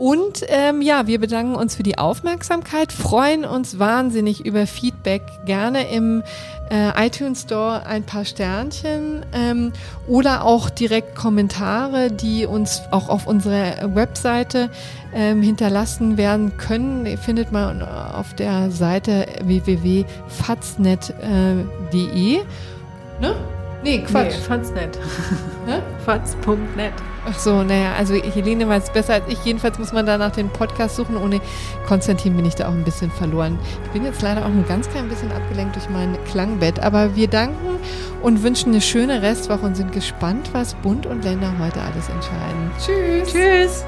Speaker 1: Und ähm, ja, wir bedanken uns für die Aufmerksamkeit, freuen uns wahnsinnig über Feedback, gerne im äh, iTunes Store ein paar Sternchen ähm, oder auch direkt Kommentare, die uns auch auf unserer Webseite ähm, hinterlassen werden können. Findet man auf der Seite www.faznet.de. Ne?
Speaker 2: Nee, Quatsch. Nee, Faznet. Faz.net.
Speaker 1: Ach so, naja, also Helene weiß es besser als ich. Jedenfalls muss man da nach den Podcast suchen. Ohne Konstantin bin ich da auch ein bisschen verloren. Ich bin jetzt leider auch ein ganz klein bisschen abgelenkt durch mein Klangbett. Aber wir danken und wünschen eine schöne Restwoche und sind gespannt, was Bund und Länder heute alles entscheiden.
Speaker 2: Tschüss. Tschüss.